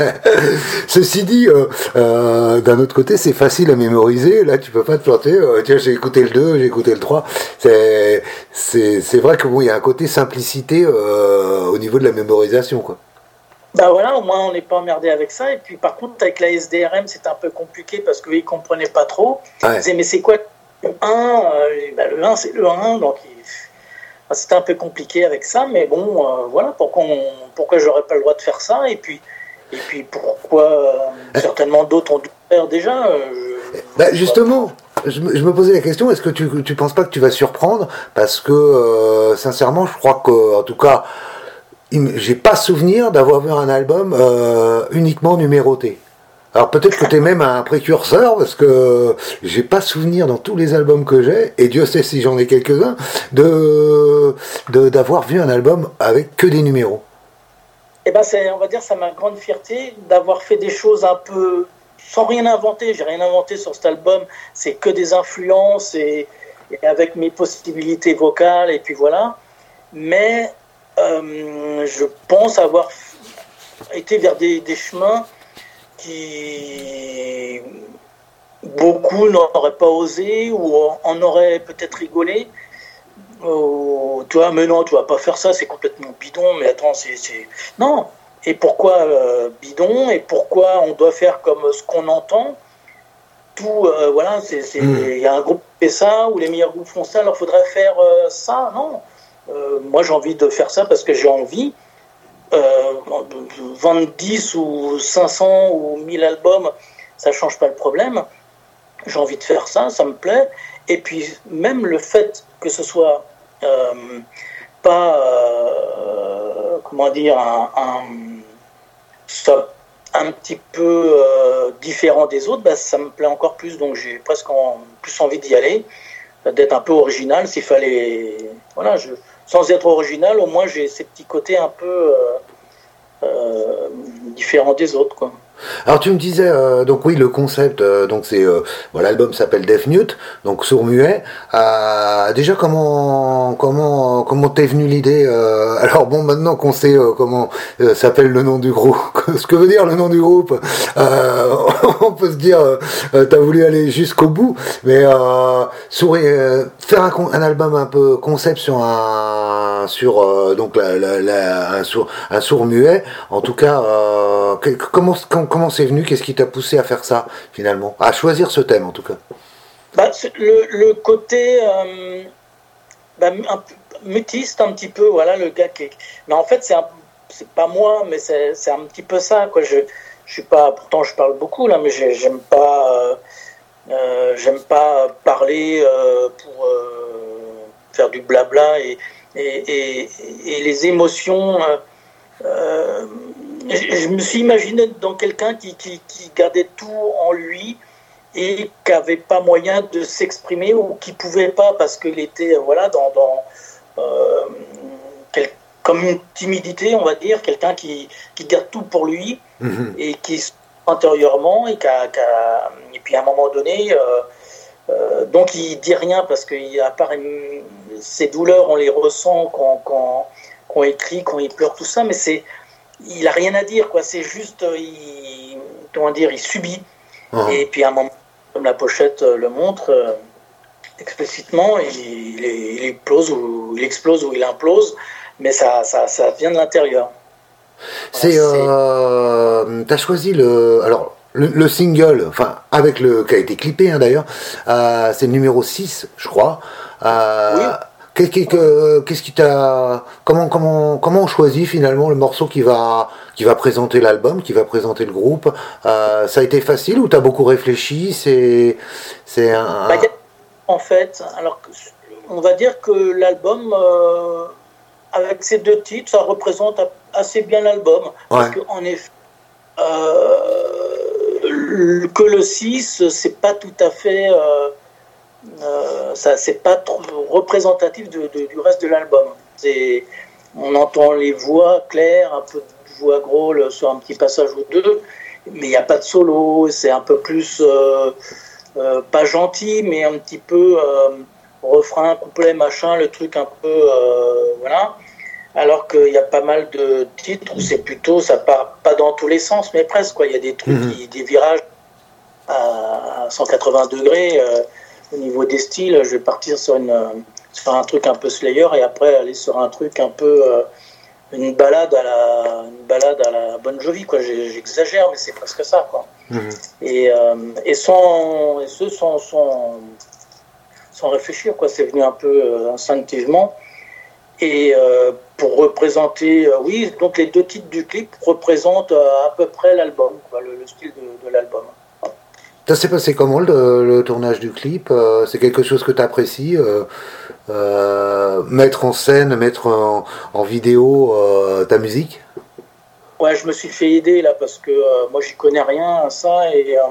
S1: Ceci dit, d'un autre côté, c'est facile à mémoriser. Là, tu peux pas te planter. tiens, j'ai écouté le 2, j'ai écouté le 3. C'est, c'est, vrai que bon, il y a un côté simplicité au niveau de la mémorisation, quoi.
S2: Bah voilà, au moins on n'est pas emmerdé avec ça. Et puis par contre, avec la SDRM, c'est un peu compliqué parce qu'ils ne comprenaient pas trop. Ils disaient, mais c'est quoi le 1 bah, Le 1, c'est le 1. Donc c'était un peu compliqué avec ça. Mais bon, voilà, pourquoi, on... pourquoi j'aurais pas le droit de faire ça? Et puis, et puis pourquoi certainement d'autres ont dû faire déjà
S1: bah, Justement, je me, posais la question, est-ce que tu ne penses pas que tu vas surprendre? Parce que, euh, sincèrement, je crois que, en tout cas, j'ai pas souvenir d'avoir vu un album euh, uniquement numéroté. Alors peut-être que tu es même un précurseur, parce que j'ai pas souvenir dans tous les albums que j'ai, et Dieu sait si j'en ai quelques-uns, de d'avoir vu un album avec que des numéros.
S2: Eh ben, on va dire, ça ma grande fierté d'avoir fait des choses un peu sans rien inventer. J'ai rien inventé sur cet album. C'est que des influences et, avec mes possibilités vocales et puis voilà. Mais euh, je pense avoir été vers des, chemins qui beaucoup n'auraient pas osé ou en auraient peut-être rigolé. Oh, tu vois, mais non, tu vas pas faire ça, c'est complètement bidon, mais attends, c'est. Non, et pourquoi euh, bidon? Et pourquoi on doit faire comme ce qu'on entend? Tout, euh, voilà, hmm. il y a un groupe qui fait ça ou les meilleurs groupes font ça, alors faudrait faire euh, ça? Non, moi j'ai envie de faire ça parce que j'ai envie. vendre 10 ou 500 ou 1000 albums, ça change pas le problème. J'ai envie de faire ça, ça me plaît. Et puis même le fait que ce soit pas comment dire, un, un, petit peu euh, différent des autres, bah, ça me plaît encore plus. Donc j'ai presque plus envie d'y aller, d'être un peu original. S'il fallait, voilà, je, sans être original, au moins j'ai ces petits côtés un peu euh, euh, différents des autres.
S1: Alors tu me disais euh, donc oui le concept euh, donc c'est euh, l'album s'appelle Death Mute donc sourd muet déjà comment comment comment t'es venu l'idée alors bon maintenant qu'on sait comment s'appelle le nom du groupe ce que veut dire le nom du groupe on peut se dire t'as voulu aller jusqu'au bout mais sourd, faire un, album un peu concept sur un sur donc un sourd un sourd muet en tout cas comment, comment comment c'est venu Qu'est-ce qui t'a poussé à faire ça, finalement? À choisir ce thème, en tout cas
S2: bah, le, côté euh, bah, mutiste, un petit peu, voilà, le gars qui. Mais en fait, c'est pas moi, mais c'est un petit peu ça, quoi. Je, je suis pas. Pourtant, je parle beaucoup, là, mais j'aime pas. Euh, euh, j'aime pas parler pour faire du blabla et les émotions je me suis imaginé dans quelqu'un qui, qui, gardait tout en lui et qui n'avait pas moyen de s'exprimer ou qui pouvait pas parce qu'il était voilà dans, dans euh, comme une timidité on va dire quelqu'un qui, qui, garde tout pour lui mhm. et qui intérieurement et, qui et puis à un moment donné euh, euh, donc il dit rien parce que à part ses douleurs on les ressent quand, quand, quand on écrit quand il pleure tout ça mais c'est il a rien à dire, quoi. C'est juste, euh, il, comment dire, il subit. Ah. Et puis à un moment, comme la pochette euh, le montre euh, explicitement, il, il, explose ou il explose ou il implose, mais ça, ça, ça vient de l'intérieur.
S1: C'est, euh, t'as choisi le, alors le, single, enfin avec le qui a été clippé hein, d'ailleurs, c'est le numéro 6 je crois. oui. Qu'est-ce qui t'a comment comment comment on choisit finalement le morceau qui va qui va présenter l'album, qui va présenter le groupe? Euh, Ça a été facile ou t'as beaucoup réfléchi? C'est c'est un.
S2: Bah, en fait, alors on va dire que l'album euh, avec ces deux titres, ça représente assez bien l'album. Parce qu'en effet euh, que le 6, c'est pas tout à fait euh, ça c'est pas trop représentatif de, du reste de l'album. C'est, on entend les voix claires, un peu de voix growl sur un petit passage ou deux, mais il n'y a pas de solo. C'est un peu plus euh, euh, pas gentil, mais un petit peu refrain, couplet, machin, le truc un peu voilà. Alors qu'il y a pas mal de titres où c'est plutôt ça part pas dans tous les sens, mais presque quoi. Il y a des trucs, mhm. des virages à 180 degrés au niveau des styles, je vais partir sur, une, sur un truc un peu Slayer et après aller sur un truc un peu, euh, une balade à la, une balade à la Bonne Jovi, quoi. J'exagère, mais c'est presque ça, quoi. Mhm. Et, euh, et, sans, et ce sans, sans, sans réfléchir, quoi. C'est venu un peu euh, instinctivement. Et euh, pour représenter, oui, donc les deux titres du clip représentent à peu près l'album, le, le, style de, de l'album.
S1: Ça s'est passé comment le, tournage du clip C'est quelque chose que tu apprécies Mettre en scène, mettre en, en vidéo ta musique?
S2: Ouais, je me suis fait aider là parce que euh, moi j'y connais rien à ça et euh,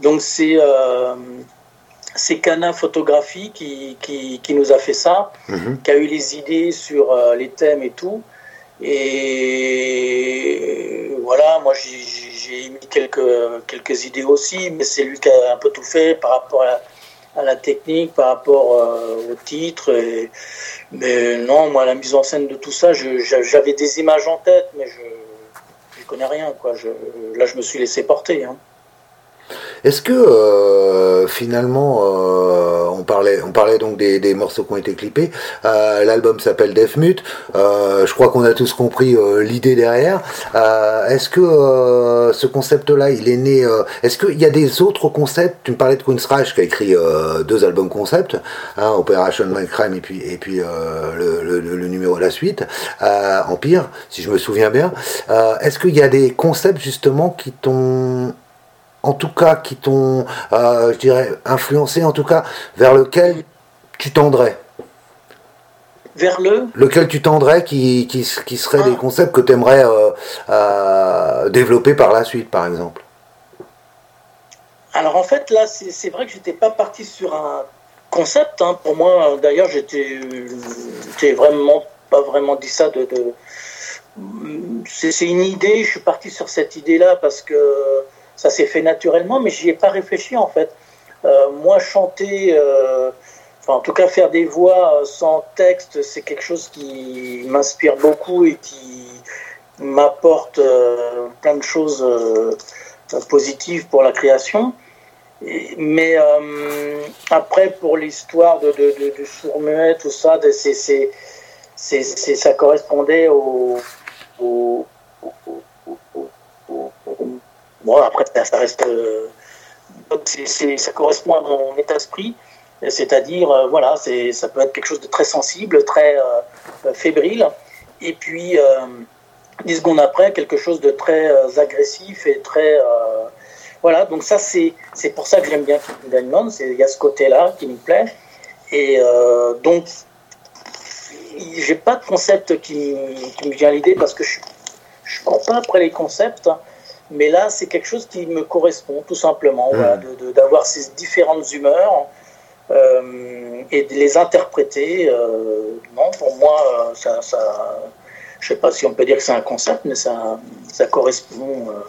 S2: donc c'est euh, c'est Cana Photographie qui, qui, qui, nous a fait ça, mhm. qui a eu les idées sur les thèmes et tout. Et voilà, moi j'ai mis quelques, quelques idées aussi, mais c'est lui qui a un peu tout fait par rapport à, la technique, par rapport au titre. Mais non, moi la mise en scène de tout ça, j'avais des images en tête, mais je connais rien. Quoi. Là, je me suis laissé porter. Hein.
S1: Est-ce que euh, finalement, euh, on, parlait, on parlait donc des, morceaux qui ont été clippés, euh, l'album s'appelle Deathmute, je crois qu'on a tous compris l'idée derrière. Est-ce que ce concept-là, il est né... Est-ce qu'il y a des autres concepts? Tu me parlais de Kunstreich qui a écrit deux albums concept, hein, Operation Mindcrime et puis, et puis le, le, le, numéro la suite, Empire, si je me souviens bien. Est-ce qu'il y a des concepts justement qui t'ont en tout cas qui t'ont, euh, je dirais, influencé, en tout cas, vers lequel tu tendrais
S2: vers le
S1: Lequel tu tendrais qui, qui, qui seraient des ah. concepts que tu aimerais euh, euh, développer par la suite, par exemple?
S2: Alors en fait, là, c'est vrai que j'étais pas parti sur un concept. Hein. Pour moi, d'ailleurs, j'étais vraiment pas vraiment dit ça de... de... C'est une idée, je suis parti sur cette idée-là parce que ça s'est fait naturellement, mais j'y ai pas réfléchi en fait. Euh, moi, chanter, euh, enfin, en tout cas faire des voix sans texte, c'est quelque chose qui m'inspire beaucoup et qui m'apporte euh, plein de choses positives pour la création. mais après, pour l'histoire de, de, de, sourd-muet, tout ça, c'est, ça correspondait au Après, ça reste. Euh, ça correspond à mon état d'esprit. C'est-à-dire, euh, voilà, ça peut être quelque chose de très sensible, très euh, fébrile. Et puis, dix secondes après, quelque chose de très agressif et très. voilà, donc ça, c'est pour ça que j'aime bien Diamond. Il y a ce côté-là qui me plaît. Et donc, j'ai pas de concept qui, me vient à l'idée parce que je ne cours pas après les concepts. Mais là, c'est quelque chose qui me correspond, tout simplement, hmm. d'avoir ces différentes humeurs euh, et de les interpréter. Euh, non, pour moi, ça, ça, je ne sais pas si on peut dire que c'est un concept, mais ça, ça correspond à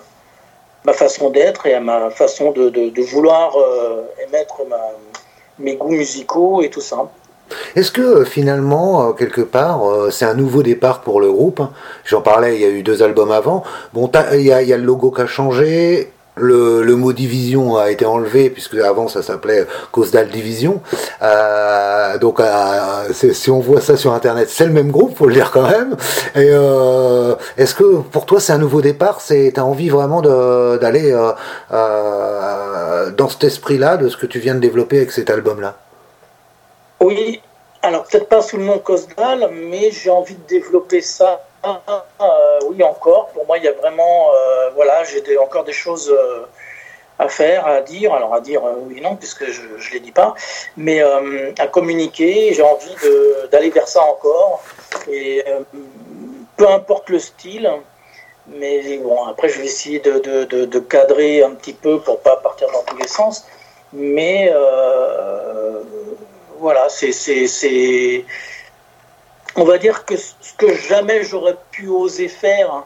S2: ma façon d'être et à ma façon de, de vouloir euh, émettre ma, mes goûts musicaux et tout ça.
S1: Est-ce que euh, finalement, euh, quelque part, euh, c'est un nouveau départ pour le groupe J'en parlais, il y a eu deux albums avant. Bon, il y, a, le logo qui a changé, le, mot division a été enlevé puisque avant ça s'appelait Cosdal Division. donc si on voit ça sur internet, c'est le même groupe, faut le dire quand même. Est-ce que pour toi c'est un nouveau départ? C'est t'as envie vraiment d'aller dans cet esprit-là de ce que tu viens de développer avec cet album-là?
S2: Oui, alors peut-être pas sous le nom Cosdal, mais j'ai envie de développer ça. Euh, oui, encore. Pour moi, il y a vraiment, euh, voilà, j'ai encore des choses euh, à faire, à dire. Alors à dire oui, non, puisque je ne les dis pas, mais à communiquer. J'ai envie d'aller vers ça encore. Et peu importe le style, mais bon, après, je vais essayer de, de, de cadrer un petit peu pour pas partir dans tous les sens. Mais voilà, c'est. On va dire que ce que jamais j'aurais pu oser faire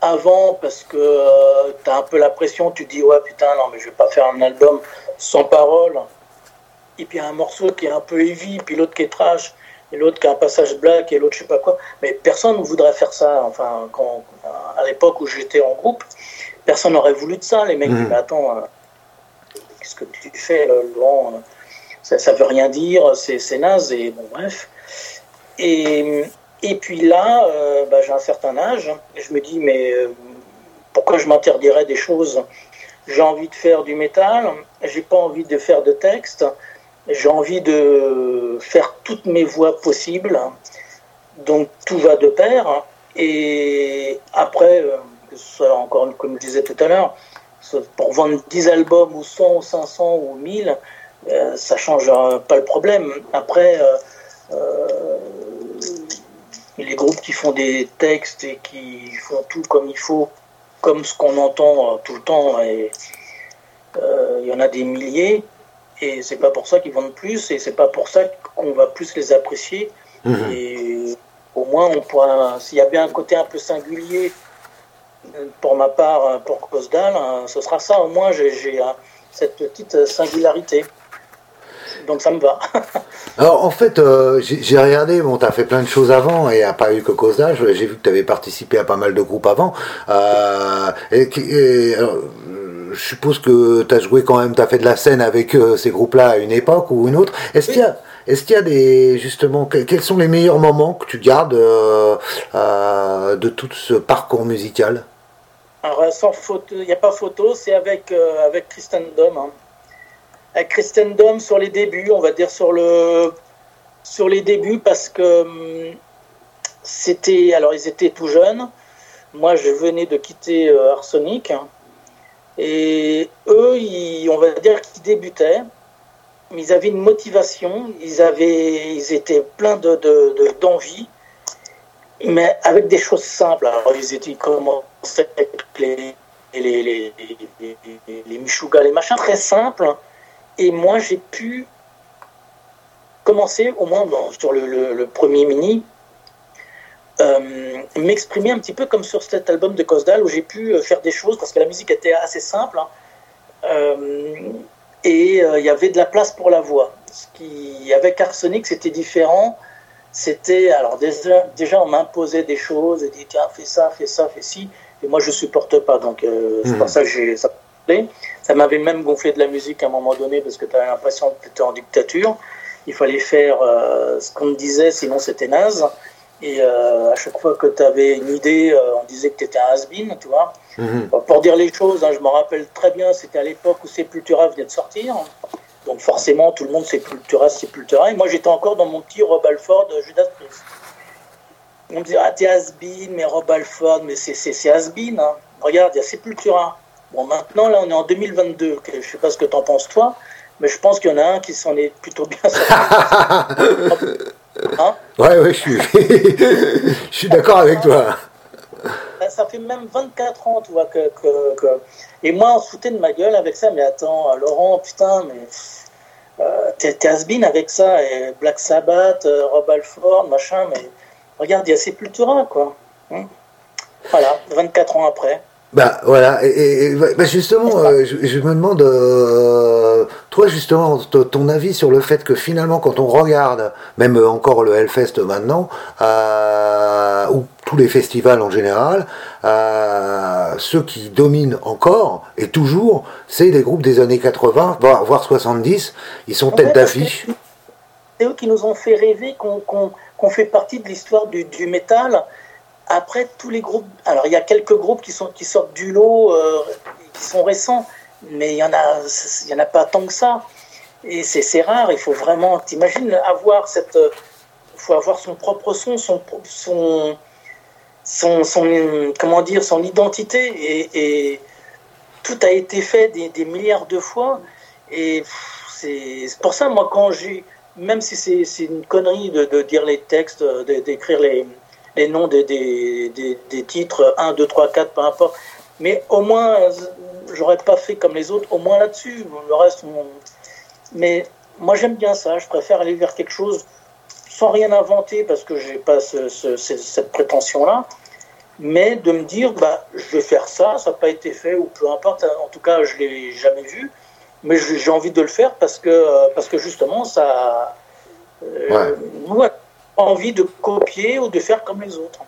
S2: avant, parce que euh, tu as un peu la pression, tu dis, ouais, putain, non, mais je vais pas faire un album sans parole. Et puis un morceau qui est un peu heavy, puis l'autre qui est trash, et l'autre qui a un passage black, et l'autre je sais pas quoi. Mais personne ne voudrait faire ça. Enfin, quand, à l'époque où j'étais en groupe, personne n'aurait voulu de ça. Les mecs mmh. mais attends, euh, qu'est-ce que tu fais, Laurent ça, ça veut rien dire, c'est naze, et bon, bref. Et, Et puis là, bah, j'ai un certain âge, et je me dis, mais pourquoi je m'interdirais des choses? J'ai envie de faire du métal, j'ai pas envie de faire de texte, j'ai envie de faire toutes mes voix possibles, donc tout va de pair. Et après, que ce soit encore, comme je disais tout à l'heure, pour vendre 10 albums ou 100 ou 500 ou 1000, euh, ça change pas le problème. Après, euh, euh, les groupes qui font des textes et qui font tout comme il faut, comme ce qu'on entend tout le temps, et il y en a des milliers, et c'est pas pour ça qu'ils vendent plus, et c'est pas pour ça qu'on va plus les apprécier. Mhm. Et au moins, on pourra, s'il y a bien un côté un peu singulier pour ma part, pour Cosdal, ce sera ça. Au moins, j'ai cette petite singularité. Donc ça me va.
S1: Alors en fait, euh, j'ai regardé, bon, tu as fait plein de choses avant et il n'y a pas eu que Cosdal. J'ai vu que tu avais participé à pas mal de groupes avant. Euh, et, je suppose que tu as joué quand même, tu as fait de la scène avec euh, ces groupes-là à une époque ou une autre. Est-ce qu'il y a. Est-ce qu'il y a des justement quels sont les meilleurs moments que tu gardes de tout ce parcours musical?
S2: Alors, sans photo, il n'y a pas photo, c'est avec, avec Kristen Dom. Hein. Avec Kristen Dom sur les débuts, on va dire sur, le, sur les débuts, parce que hum, c'était. Alors, ils étaient tout jeunes. Moi, je venais de quitter euh, Arsenic. Et eux, ils, on va dire qu'ils débutaient. Ils avaient une motivation, ils, avaient, ils étaient pleins d'envie. De, d'envie mais avec des choses simples. Alors, ils étaient commençaient avec les, les, les, les, les les machins très simples. Et moi, j'ai pu commencer, au moins sur le, le, premier mini, euh, m'exprimer un petit peu comme sur cet album de Cosdal où j'ai pu euh, faire des choses parce que la musique était assez simple hein. euh, et il y avait de la place pour la voix. Ce qui, avec Arsenic, c'était différent c'était alors déjà, déjà on m'imposait des choses et dit tiens fais ça fais ça fais ci et moi je supporte pas donc c'est pour hmm. ça que j'ai ça ça m'avait même gonflé de la musique à un moment donné parce que tu avais l'impression que tu étais en dictature il fallait faire euh, ce qu'on me disait sinon c'était naze et euh, à chaque fois que tu avais une idée on disait que tu étais un has-been tu vois hmm. pour dire les choses hein, je me rappelle très bien c'était à l'époque où Sepultura venait de sortir donc forcément, tout le monde sépultura, sépultura. Et moi, j'étais encore dans mon petit Rob Alford euh, Judas Priest. On me dit, ah, t'es has mais Rob Alford, mais c'est has hein. Regarde, il y a Sepultura. Bon, maintenant, là, on est en 2022. Je ne sais pas ce que t'en penses, toi, mais je pense qu'il y en a un qui s'en est plutôt bien sorti.
S1: hein ouais, ouais, je suis, je suis d'accord avec toi.
S2: Ben, ça fait même 24 ans, tu vois, que, que, Et moi, on se foutait de ma gueule avec ça, mais attends, Laurent, putain, mais... Euh, t'es has avec ça, et Black Sabbath, euh, Rob Alford, machin, mais regarde, il y a Sepultura, quoi. Hein voilà, 24 ans après.
S1: Bah voilà, et, bah, justement, euh, je, me demande, euh, toi justement, ton avis sur le fait que finalement, quand on regarde, même encore le Hellfest maintenant, euh, ou tous les festivals en général, ceux qui dominent encore et toujours, c'est les groupes des années 80, voire, 70, ils sont tête d'affiche.
S2: C'est eux qui nous ont fait rêver qu'on fait partie de l'histoire du, du métal après, tous les groupes. Alors, il y a quelques groupes qui, sortent du lot, euh, qui sont récents, mais il n'y en, a, en a pas tant que ça. Et c'est rare, il faut vraiment. T'imagines avoir cette. Il faut avoir son propre son, son, son, son, comment dire, son identité. Et, tout a été fait des, milliards de fois. Et c'est pour ça, moi, quand j'ai. Même si c'est une connerie de, de, dire les textes, d'écrire les, les noms des, des, des, titres 1, 2, 3, 4, peu importe. Mais au moins, j'aurais pas fait comme les autres, au moins là-dessus. Le reste, mais moi j'aime bien ça. Je préfère aller vers quelque chose sans rien inventer parce que j'ai pas cette prétention-là. Mais de me dire, bah, je vais faire ça, ça n'a pas été fait ou peu importe. En tout cas, je l'ai jamais vu. Mais j'ai envie de le faire parce que, parce que justement, ça. Euh, envie de copier ou de faire comme les autres.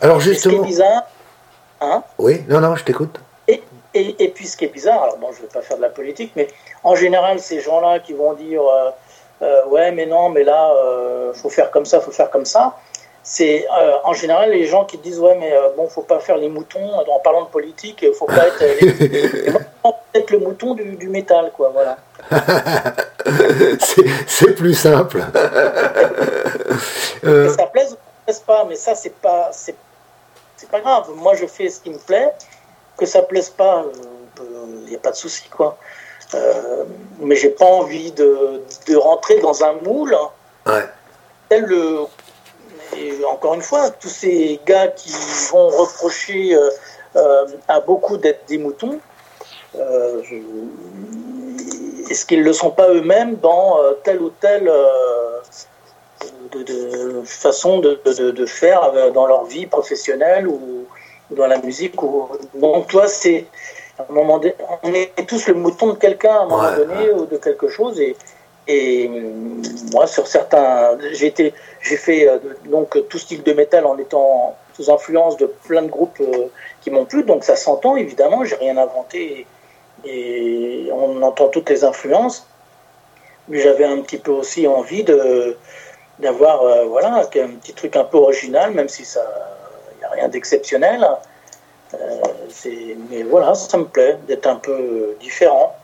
S1: Alors justement.
S2: ce qui est bizarre. Hein
S1: oui, non, non, je t'écoute.
S2: Et, et, et, puis ce qui est bizarre, alors bon, je ne vais pas faire de la politique, mais en général, ces gens-là qui vont dire euh, euh, ouais, mais non, mais là, il euh, faut faire comme ça, faut faire comme ça. C'est euh, en général les gens qui disent ouais mais euh, bon faut pas faire les moutons en parlant de politique faut pas être, être le mouton du, du, métal quoi voilà.
S1: C'est plus simple.
S2: Que ça plaise ou ça plaise pas mais ça c'est pas c'est pas grave. Moi je fais ce qui me plaît. Que ça plaise pas il n'y a pas de souci quoi. Mais j'ai pas envie de, de, rentrer dans un moule
S1: ouais.
S2: tel le et encore une fois, tous ces gars qui vont reprocher euh, euh, à beaucoup d'être des moutons, euh, est-ce qu'ils ne le sont pas eux-mêmes dans telle ou telle de, façon de, de, faire dans leur vie professionnelle ou, dans la musique ou... Donc toi, c'est à un moment donné, on est tous le mouton de quelqu'un à un moment donné ou de quelque chose et, et moi, sur certains, j'ai j'ai fait euh, donc tout style de métal en étant sous influence de plein de groupes euh, qui m'ont plu, donc ça s'entend évidemment. J'ai rien inventé et, on entend toutes les influences. Mais j'avais un petit peu aussi envie de d'avoir euh, voilà un petit truc un peu original, même si ça y a rien d'exceptionnel. mais voilà, ça me plaît d'être un peu différent.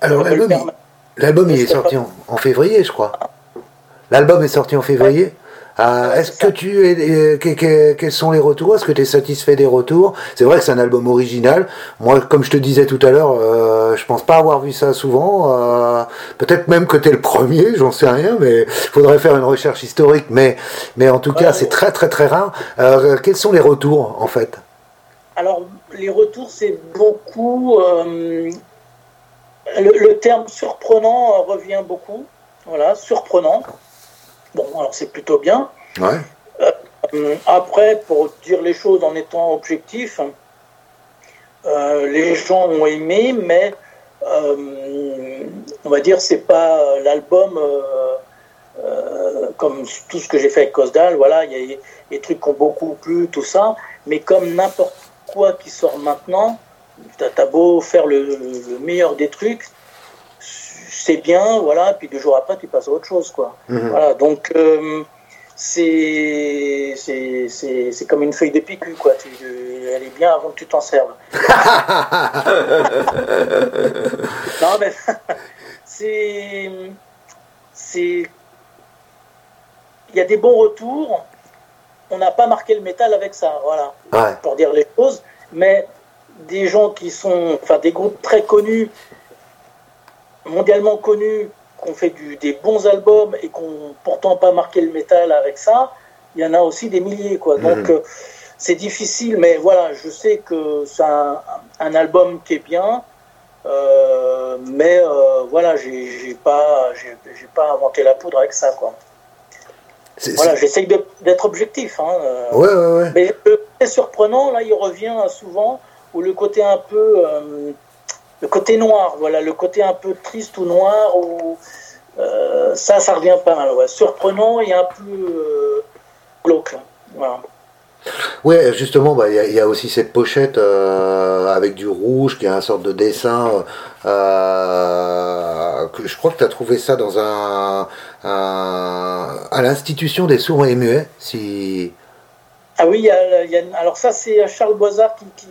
S1: Alors L'album il est sorti en, février, je crois. L'album est sorti en février. Euh, est-ce que tu es, quels sont les retours? Est-ce que tu es satisfait des retours? C'est vrai que c'est un album original. Moi, comme je te disais tout à l'heure, euh, je pense pas avoir vu ça souvent. Euh, peut-être même que tu es le premier, j'en sais rien, mais il faudrait faire une recherche historique. Mais, mais en tout cas, c'est très très très rare. quels sont les retours en fait?
S2: Alors, les retours, c'est beaucoup le, terme surprenant revient beaucoup. Voilà, surprenant. Bon, alors c'est plutôt bien. Euh, après, pour dire les choses en étant objectif, euh, les gens ont aimé, mais euh, on va dire c'est pas l'album comme tout ce que j'ai fait avec Cosdal. Voilà, il y a des trucs qui ont beaucoup plu, tout ça, mais comme n'importe quoi qui sort maintenant, T'as beau faire le, meilleur des trucs, c'est bien, voilà, puis deux jours après, tu passes à autre chose, quoi. Mhm. Voilà, donc euh, c'est c'est comme une feuille de picu, quoi. Tu, elle est bien avant que tu t'en serves. non, mais c'est. C'est. Il y a des bons retours. On n'a pas marqué le métal avec ça, voilà, pour dire les choses. Mais des gens qui sont, enfin des groupes très connus, mondialement connus, qui ont fait du, des bons albums et qui n'ont pourtant pas marqué le métal avec ça, il y en a aussi des milliers. Quoi. Mhm. Donc euh, c'est difficile, mais voilà, je sais que c'est un, album qui est bien. Euh, mais euh, voilà, j'ai pas, j'ai pas inventé la poudre avec ça, quoi. Voilà, j'essaye d'être objectif. Hein,
S1: ouais, ouais, ouais.
S2: Mais c'est surprenant, là, il revient souvent ou le côté un peu euh, le côté noir, voilà, le côté un peu triste ou noir, ou euh, ça, ça revient pas mal, ouais. surprenant et un peu euh, glauque. Voilà.
S1: Ouais, justement, bah, il bah, y, y, a aussi cette pochette avec du rouge qui est un sorte de dessin. que je crois que tu as trouvé ça dans un, à l'institution des sourds et muets. Si...
S2: Ah oui, y a, y a, alors ça c'est Charles Boisard qui, qui,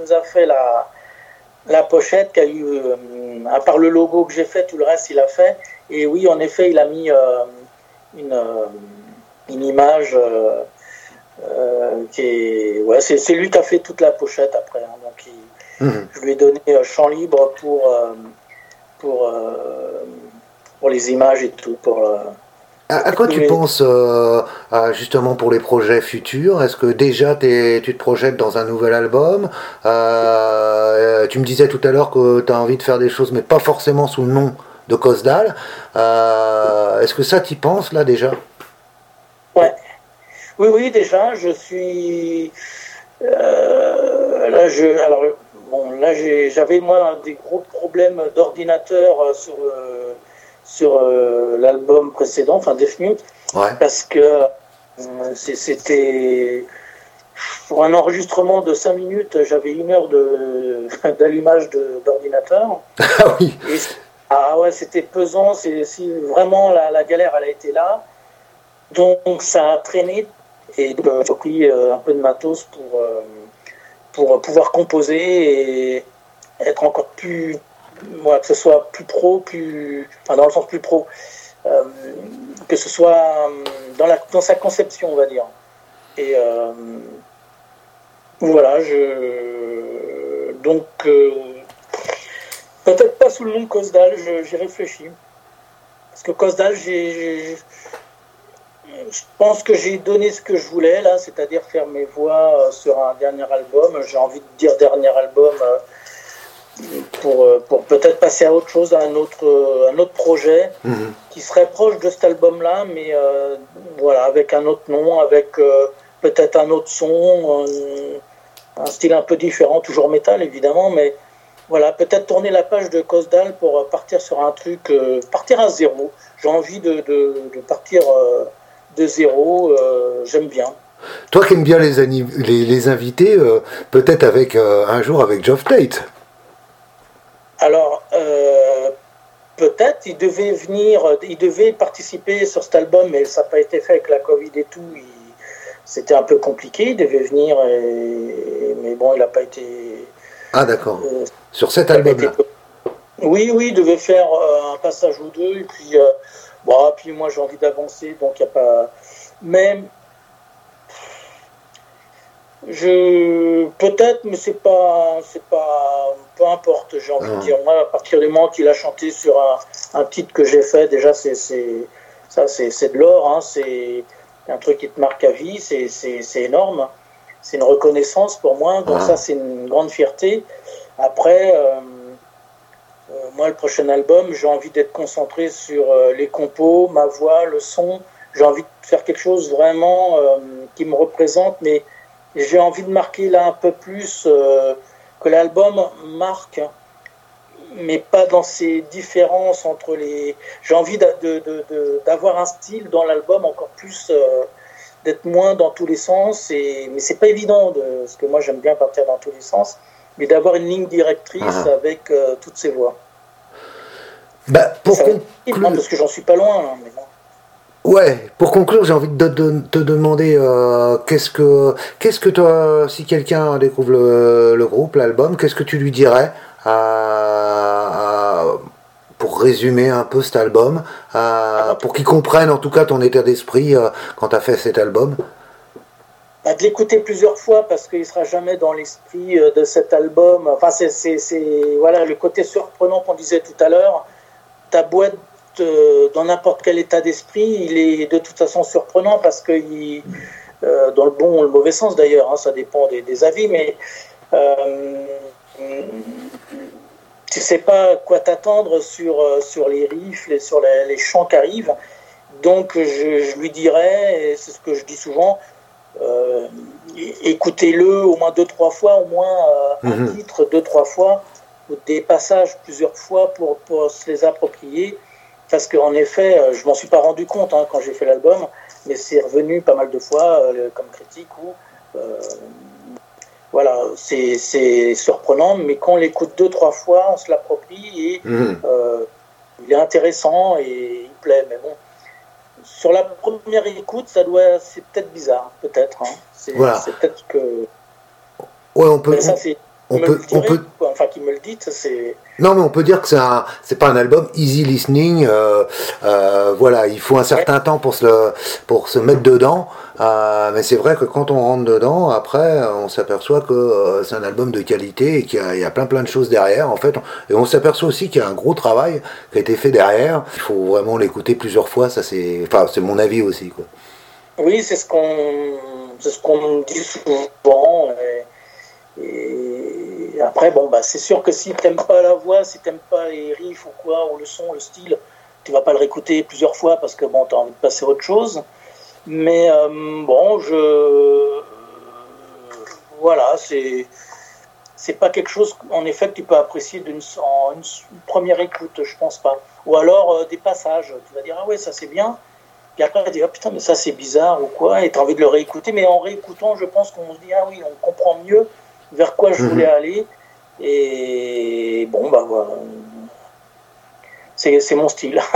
S2: nous a fait la, la pochette, qui a eu, euh, à part le logo que j'ai fait, tout le reste il a fait. Et oui, en effet, il a mis euh, une, euh, une, image qui est. Ouais, c'est lui qui a fait toute la pochette après. Hein. donc mhm. je lui ai donné champ libre pour, pour, pour les images et tout. Pour,
S1: à, quoi tu penses euh, justement pour les projets futurs? Est-ce que déjà tu te projettes dans un nouvel album? Euh, Tu me disais tout à l'heure que tu as envie de faire des choses, mais pas forcément sous le nom de Cosdal. Euh, est-ce que ça tu penses là déjà?
S2: Ouais. Oui, oui, déjà, je suis. là, je. Alors, bon, là, j'avais moi des gros problèmes d'ordinateur sur sur euh, l'album précédent, enfin Death parce que euh, c'était pour un enregistrement de 5 minutes, j'avais une heure d'allumage d'ordinateur.
S1: Ah oui.
S2: ah ouais, c'était pesant. C'est vraiment la, galère, elle a été là. Donc ça a traîné et j'ai pris un peu de matos pour, pour pouvoir composer et être encore plus, que ce soit plus pro, plus, enfin dans le sens plus pro, que ce soit dans, la, dans sa conception, on va dire. Et voilà, je. Donc, euh, peut-être pas sous le nom de Cosdal, j'y réfléchis. Parce que Cosdal, j'ai. Je pense que j'ai donné ce que je voulais, là, c'est-à-dire faire mes voix euh, sur un dernier album. J'ai envie de dire dernier album euh, pour, pour peut-être passer à autre chose, à un autre, un autre projet mhm. qui serait proche de cet album-là, mais voilà, avec un autre nom, avec peut-être un autre son un style un peu différent, toujours métal évidemment, mais voilà, peut-être tourner la page de Cosdal pour partir sur un truc, euh, partir à zéro. J'ai envie de, partir euh, de zéro, euh, j'aime bien.
S1: Toi qui aimes bien les, les, invités, peut-être avec un jour avec Geoff Tate
S2: Alors, peut-être, il devait venir, il devait participer sur cet album, mais ça n'a pas été fait avec la Covid et tout. C'était un peu compliqué, il devait venir, mais bon, il n'a pas été.
S1: Ah d'accord. Euh, Sur cet album-là.
S2: Oui, oui, il devait faire euh, un passage ou deux, et puis, euh, bon, puis moi j'ai envie d'avancer, donc il n'y a pas. Mais je peut-être, mais c'est pas, c'est pas, peu importe. J'ai envie de ah. dire, moi, à partir du moment qu'il a chanté sur un, titre que j'ai fait, déjà c'est, ça, c'est, de l'or. Hein, c'est un truc qui te marque à vie, c'est énorme. C'est une reconnaissance pour moi, donc ah. ça c'est une grande fierté. Après, euh, euh, moi le prochain album, j'ai envie d'être concentré sur euh, les compos, ma voix, le son. J'ai envie de faire quelque chose vraiment qui me représente, mais j'ai envie de marquer là un peu plus que l'album marque mais pas dans ces différences entre les. J'ai envie d'avoir un style dans l'album encore plus, euh, d'être moins dans tous les sens. Et... Mais c'est pas évident, de... parce que moi j'aime bien partir dans tous les sens, mais d'avoir une ligne directrice ah. avec euh, toutes ces voix.
S1: Bah, pour
S2: conclure... Parce que j'en suis pas loin. Hein, mais
S1: Ouais, pour conclure, j'ai envie de, te demander euh, qu'est-ce que qu'est-ce que toi, si quelqu'un découvre le, groupe, l'album, qu'est-ce que tu lui dirais pour résumer un peu cet album, pour qu'ils comprennent en tout cas ton état d'esprit euh, quand tu as fait cet album?
S2: Bah, de l'écouter plusieurs fois parce qu'il sera jamais dans l'esprit euh, de cet album. Enfin, c'est voilà le côté surprenant qu'on disait tout à l'heure. Ta boîte euh, dans n'importe quel état d'esprit, il est de toute façon surprenant parce que il, dans le bon ou le mauvais sens d'ailleurs, hein, ça dépend des, des avis, mais tu sais pas quoi t'attendre sur, euh, sur les riffs, sur les, chants qui arrivent. Donc je, lui dirais, et c'est ce que je dis souvent, euh, écoutez-le au moins deux, trois fois, au moins euh, un mhm. titre deux, trois fois, ou des passages plusieurs fois pour, pour se les approprier. Parce qu'en effet, je m'en suis pas rendu compte hein, quand j'ai fait l'album, mais c'est revenu pas mal de fois comme critique ou voilà, c'est surprenant, mais quand on l'écoute deux, trois fois, on se l'approprie et euh, il est intéressant et il plaît. Mais bon, sur la première écoute, ça doit, c'est peut-être bizarre, peut-être. Hein. C'est peut-être que.
S1: Ouais, on peut. ça,
S2: on peut, on peut... enfin qui me le dit, c'est.
S1: Non, mais on peut dire que c'est un, c'est pas un album easy listening. Euh, euh, voilà, il faut un certain temps pour se pour se mettre dedans. Euh, mais c'est vrai que quand on rentre dedans, après, on s'aperçoit que c'est un album de qualité et qu'il y, a, plein plein de choses derrière, en fait. Et on s'aperçoit aussi qu'il y a un gros travail qui a été fait derrière. Il faut vraiment l'écouter plusieurs fois. Ça, c'est, enfin, c'est mon avis aussi, quoi.
S2: Oui, c'est ce qu'on, c'est ce qu'on dit souvent. Et après, bon, bah, c'est sûr que si tu n'aimes pas la voix, si tu n'aimes pas les riffs ou quoi, ou le son, le style, tu vas pas le réécouter plusieurs fois parce que bon, tu as envie de passer à autre chose. Mais euh, bon, je. Voilà, c'est. C'est pas quelque chose, en effet, que tu peux apprécier d'une une, première écoute, je pense pas. Ou alors euh, des passages. Tu vas dire, ah ouais, ça c'est bien. Puis après, tu vas dire, ah putain, mais ça c'est bizarre ou quoi. Et tu as envie de le réécouter. Mais en réécoutant, je pense qu'on se dit, ah oui, on comprend mieux vers quoi je voulais mhm. aller. Et bon, bah voilà. C'est mon style.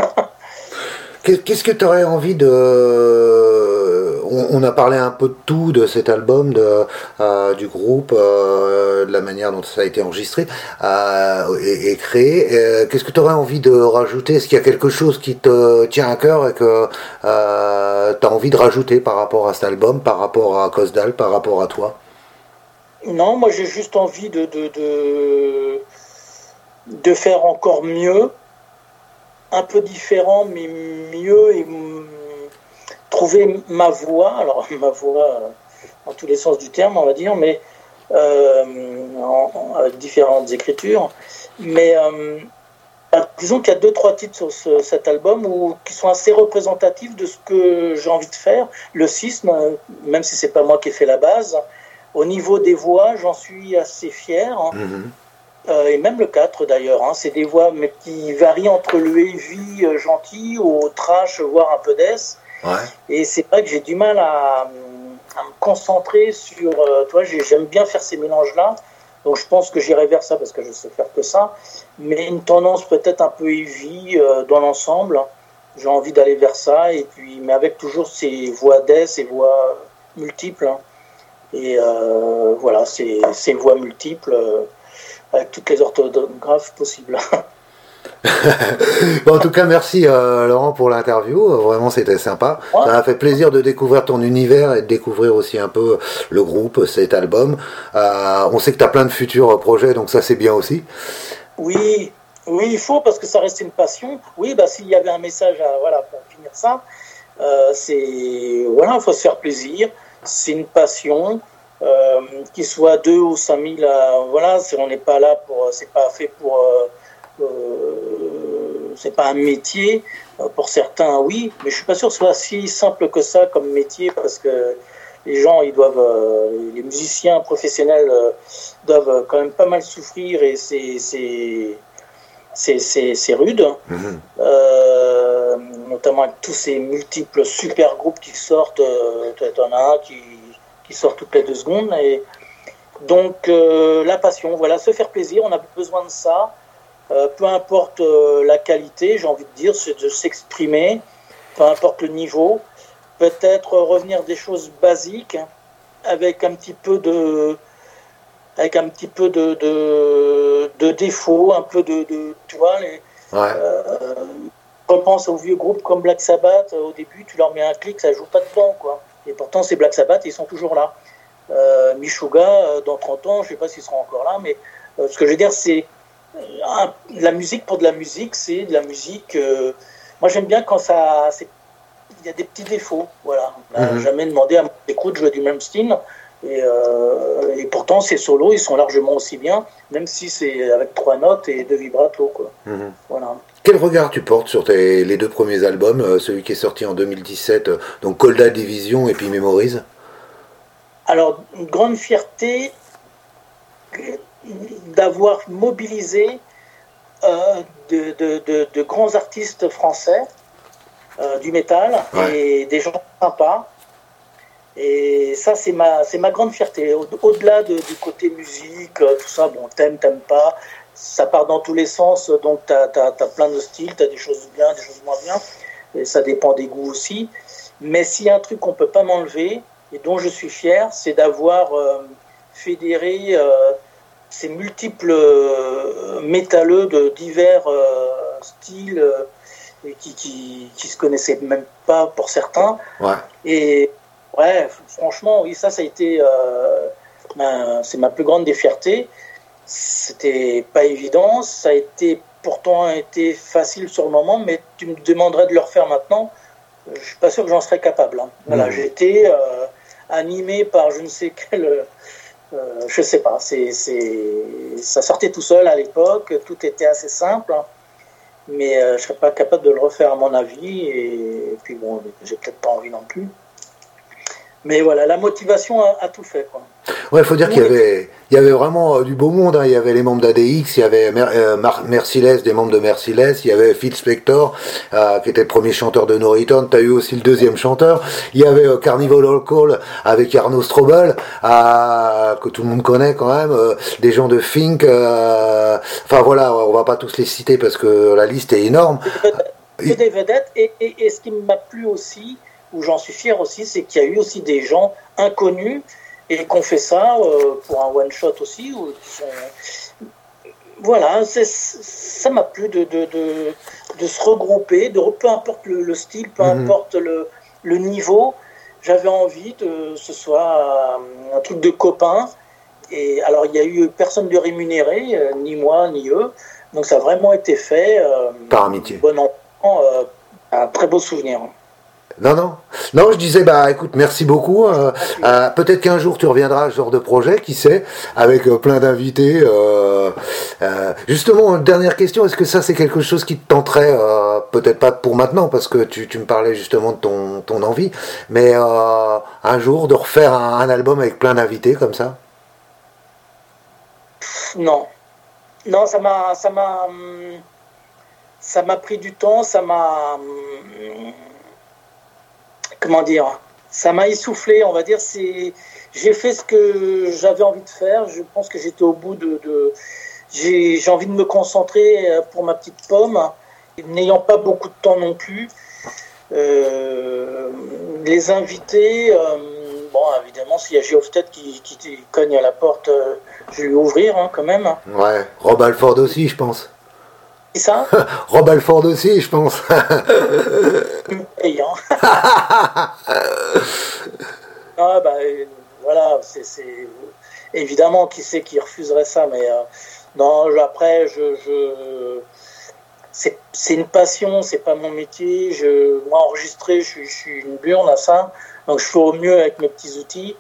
S1: Qu'est-ce que tu aurais envie de... On, a parlé un peu de tout de cet album, de, euh, du groupe, euh, de la manière dont ça a été enregistré euh, et, créé. Qu'est-ce que tu aurais envie de rajouter? Est-ce qu'il y a quelque chose qui te tient à cœur et que tu as envie de rajouter par rapport à cet album, par rapport à Cosdal, par rapport à toi?
S2: Non, moi j'ai juste envie de, de, de, de faire encore mieux un peu différent, mais mieux et trouver ma voix. Alors, ma voix, en tous les sens du terme, on va dire, mais euh, avec différentes écritures. Mais euh, disons qu'il y a deux, trois titres sur cet album qui sont assez représentatifs de ce que j'ai envie de faire. Le sisme, même si c'est pas moi qui ai fait la base, au niveau des voix, j'en suis assez fier. Mm-hmm. Euh, et même le 4 d'ailleurs. Hein, c'est des voix mais qui varient entre le heavy euh, gentil au trash, voire un peu death. Et c'est vrai que j'ai du mal à, me concentrer sur. Euh, toi, j'aime bien faire ces mélanges-là. Donc je pense que j'irai vers ça parce que je sais faire que ça. Mais une tendance peut-être un peu heavy dans l'ensemble. J'ai envie d'aller vers ça. Et puis, mais avec toujours ces voix death, ces voix multiples. Hein. Et voilà, ces, ces voix multiples avec toutes les orthographes possibles.
S1: en tout cas, merci euh, Laurent pour l'interview. Vraiment, c'était sympa. Ça m'a fait plaisir de découvrir ton univers et de découvrir aussi un peu le groupe, cet album. Euh, on sait que tu as plein de futurs projets, donc ça, c'est bien aussi.
S2: Oui, oui, il faut parce que ça reste une passion. Oui, bah, s'il y avait un message à, voilà, pour finir ça, euh, c'est voilà, il faut se faire plaisir. C'est une passion. Euh, qu'il soit 2 ou 5000, 000, voilà, on n'est pas là pour, c'est pas fait pour, euh, euh, c'est pas un métier. Pour certains, oui, mais je suis pas sûr que ce soit si simple que ça comme métier parce que les gens, ils doivent, les musiciens professionnels doivent quand même pas mal souffrir et c'est c'est rude, mhm. notamment avec tous ces multiples super groupes qui sortent. tu en as un qui qui sort toutes les deux secondes. Et donc euh, la passion, voilà, se faire plaisir, on a besoin de ça. Euh, peu importe euh, la qualité, j'ai envie de dire, c'est de s'exprimer, peu importe le niveau. Peut-être revenir des choses basiques avec un petit peu de, avec un petit peu de, de, de défaut, un peu de, de tu vois, les, ouais. repense aux vieux groupes comme Black Sabbath, au début, tu leur mets un clic, ça joue pas dedans, quoi. Et pourtant, ces Black Sabbath, ils sont toujours là. Euh, Michuga, euh, dans 30 ans, je ne sais pas s'ils seront encore là, mais euh, ce que je veux dire, c'est la musique pour de la musique, c'est de la musique. moi, j'aime bien quand ça. Il y a des petits défauts, voilà. On n'a mhm. jamais demandé à mon écoute de jouer du même style. Et, et pourtant, ces solos, ils sont largement aussi bien, même si c'est avec trois notes et deux vibratos. Quoi. Mhm.
S1: Voilà. Quel regard tu portes sur tes, les deux premiers albums, euh, celui qui est sorti en 2017, euh, donc Colda Division et puis Memories?
S2: Alors, une grande fierté d'avoir mobilisé euh, de, grands artistes français du métal et des gens sympas. Et ça, c'est ma, ma grande fierté. Au-delà du côté musique, tout ça, bon, t'aimes, t'aimes pas, ça part dans tous les sens, donc tu as, plein de styles, tu as des choses bien, des choses moins bien, et ça dépend des goûts aussi. Mais s'il y a un truc qu'on ne peut pas m'enlever, et dont je suis fier, c'est d'avoir euh, fédéré euh, ces multiples euh, métalleux de divers styles qui, qui, se connaissaient même pas pour certains. Ouais. Et ouais, franchement, oui, ça, ça a été, c'est ma plus grande des fiertés. C'était pas évident, ça a été pourtant été facile sur le moment, mais tu me demanderais de le refaire maintenant, je suis pas sûr que j'en serais capable. Hein. Voilà, mmh. j'ai été euh, animé par je ne sais quel, euh, je sais pas, c'est, ça sortait tout seul à l'époque, tout était assez simple, hein. mais euh, je serais pas capable de le refaire à mon avis, et, puis bon, j'ai peut-être pas envie non plus. Mais voilà, la motivation a, tout fait. Quoi.
S1: Ouais, il faut dire qu'il y avait, il y avait vraiment euh, du beau monde. Hein. Il y avait les membres d'ADX, il y avait Mer euh, Merciless, des membres de Merciless, il y avait Phil Spector, euh, qui était le premier chanteur de No Return. Tu as eu aussi le deuxième chanteur. Il y avait Carnival Call avec Arnaud Strobel, que tout le monde connaît quand même. des gens de Fink. Enfin voilà, on va pas tous les citer parce que la liste est énorme.
S2: que des vedettes. Et, et, et ce qui m'a plu aussi, où j'en suis fier aussi, c'est qu'il y a eu aussi des gens inconnus et qu'on fait ça euh, pour un one shot aussi. Où, voilà, ça m'a plu de, de, de, de, se regrouper, de, peu importe le, le style, peu
S1: Mhm.
S2: importe le, le niveau, j'avais envie que ce soit un truc de copains. Et alors, il n'y a eu personne de rémunéré, euh, ni moi, ni eux. Donc, ça a vraiment été fait. euh,
S1: Par amitié.
S2: Bon euh, un très beau souvenir.
S1: Non, non. Non, je disais, bah écoute, merci beaucoup. euh, euh, Peut-être qu'un jour tu reviendras à ce genre de projet, qui sait, avec euh, plein d'invités. euh, justement, dernière question, est-ce que ça c'est quelque chose qui te tenterait, peut-être pas pour maintenant, parce que tu, tu me parlais justement de ton, ton envie, mais un jour de refaire un, un album avec plein d'invités comme ça?
S2: Non. Non, ça m'a. Ça m'a. hum, Ça m'a pris du temps, ça m'a. Comment dire Ça m'a essoufflé, on va dire. C'est. J'ai fait ce que j'avais envie de faire. Je pense que j'étais au bout de. de... J'ai envie de me concentrer euh, pour ma petite pomme, n'ayant pas beaucoup de temps non plus. Euh, les invités, euh, bon, évidemment, s'il y a Geofftet qui, qui, cogne à la porte, je vais lui ouvrir hein, quand même.
S1: Ouais. Rob Alford aussi, je pense.
S2: Ça?
S1: Rob Alford aussi, je pense.
S2: Payant. ah, bah, euh, voilà, c'est évidemment qui c'est qui refuserait ça, mais euh, non, après, je, je c'est une passion, c'est pas mon métier. Je, moi, enregistrer, je, suis- je suis une burne à ça, donc je fais au mieux avec mes petits outils.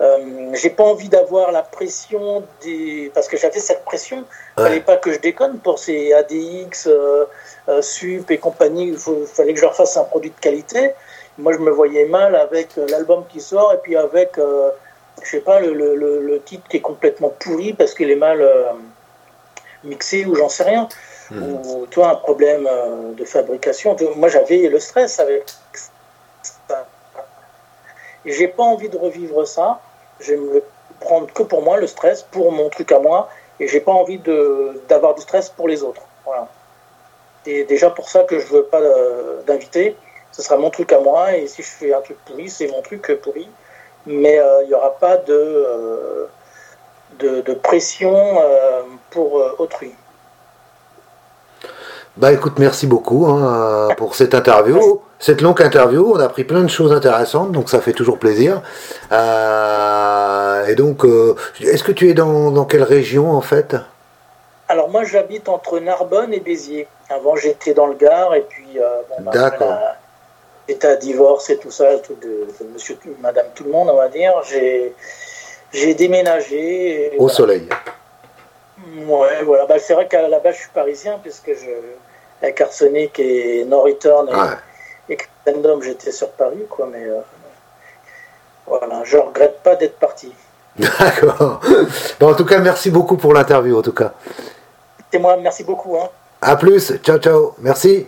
S2: Euh, j'ai pas envie d'avoir la pression des parce que j'avais cette pression.
S1: Ouais.
S2: fallait pas que je déconne pour ces ADX euh, euh, sup et compagnie. Il fallait que je leur fasse un produit de qualité. Moi je me voyais mal avec l'album qui sort et puis avec je sais pas le, le, le- le titre qui est complètement pourri parce qu'il est mal mixé ou j'en sais rien. Ou tu vois un problème de fabrication. Moi j'avais le stress avec ça. J'ai pas envie de revivre ça je vais me prendre que pour moi le stress pour mon truc à moi et j'ai pas envie de d'avoir du stress pour les autres. Voilà. Et déjà pour ça que je veux pas euh, d'invité ce sera mon truc à moi et si je fais un truc pourri c'est mon truc pourri. Mais euh, il n'y aura pas de, euh, de, de pression euh, pour euh, autrui.
S1: Bah écoute, merci beaucoup hein, euh, pour cette interview, cette longue interview. On a appris plein de choses intéressantes, donc ça fait toujours plaisir. Euh, et donc, euh, est-ce que tu es dans, dans quelle région en fait?
S2: Alors moi j'habite entre Narbonne et Béziers avant j'étais dans le Gard et puis euh, bon, bah,
S1: D'accord.
S2: j'étais à divorce et tout ça tout de, de monsieur madame tout le monde on va dire j'ai j'ai déménagé
S1: Au
S2: voilà.
S1: soleil.
S2: Ouais, voilà. Bah, c'est vrai qu'à la base, je suis parisien, puisque je, avec Arsenic et No Return et,
S1: Ouais.
S2: Et Crescendum, j'étais sur Paris, quoi, mais euh, voilà, je regrette pas d'être parti.
S1: D'accord. Bon, en tout cas, merci beaucoup pour l'interview, en tout cas.
S2: Et moi, merci beaucoup. Hein.
S1: À plus. Ciao, ciao. Merci.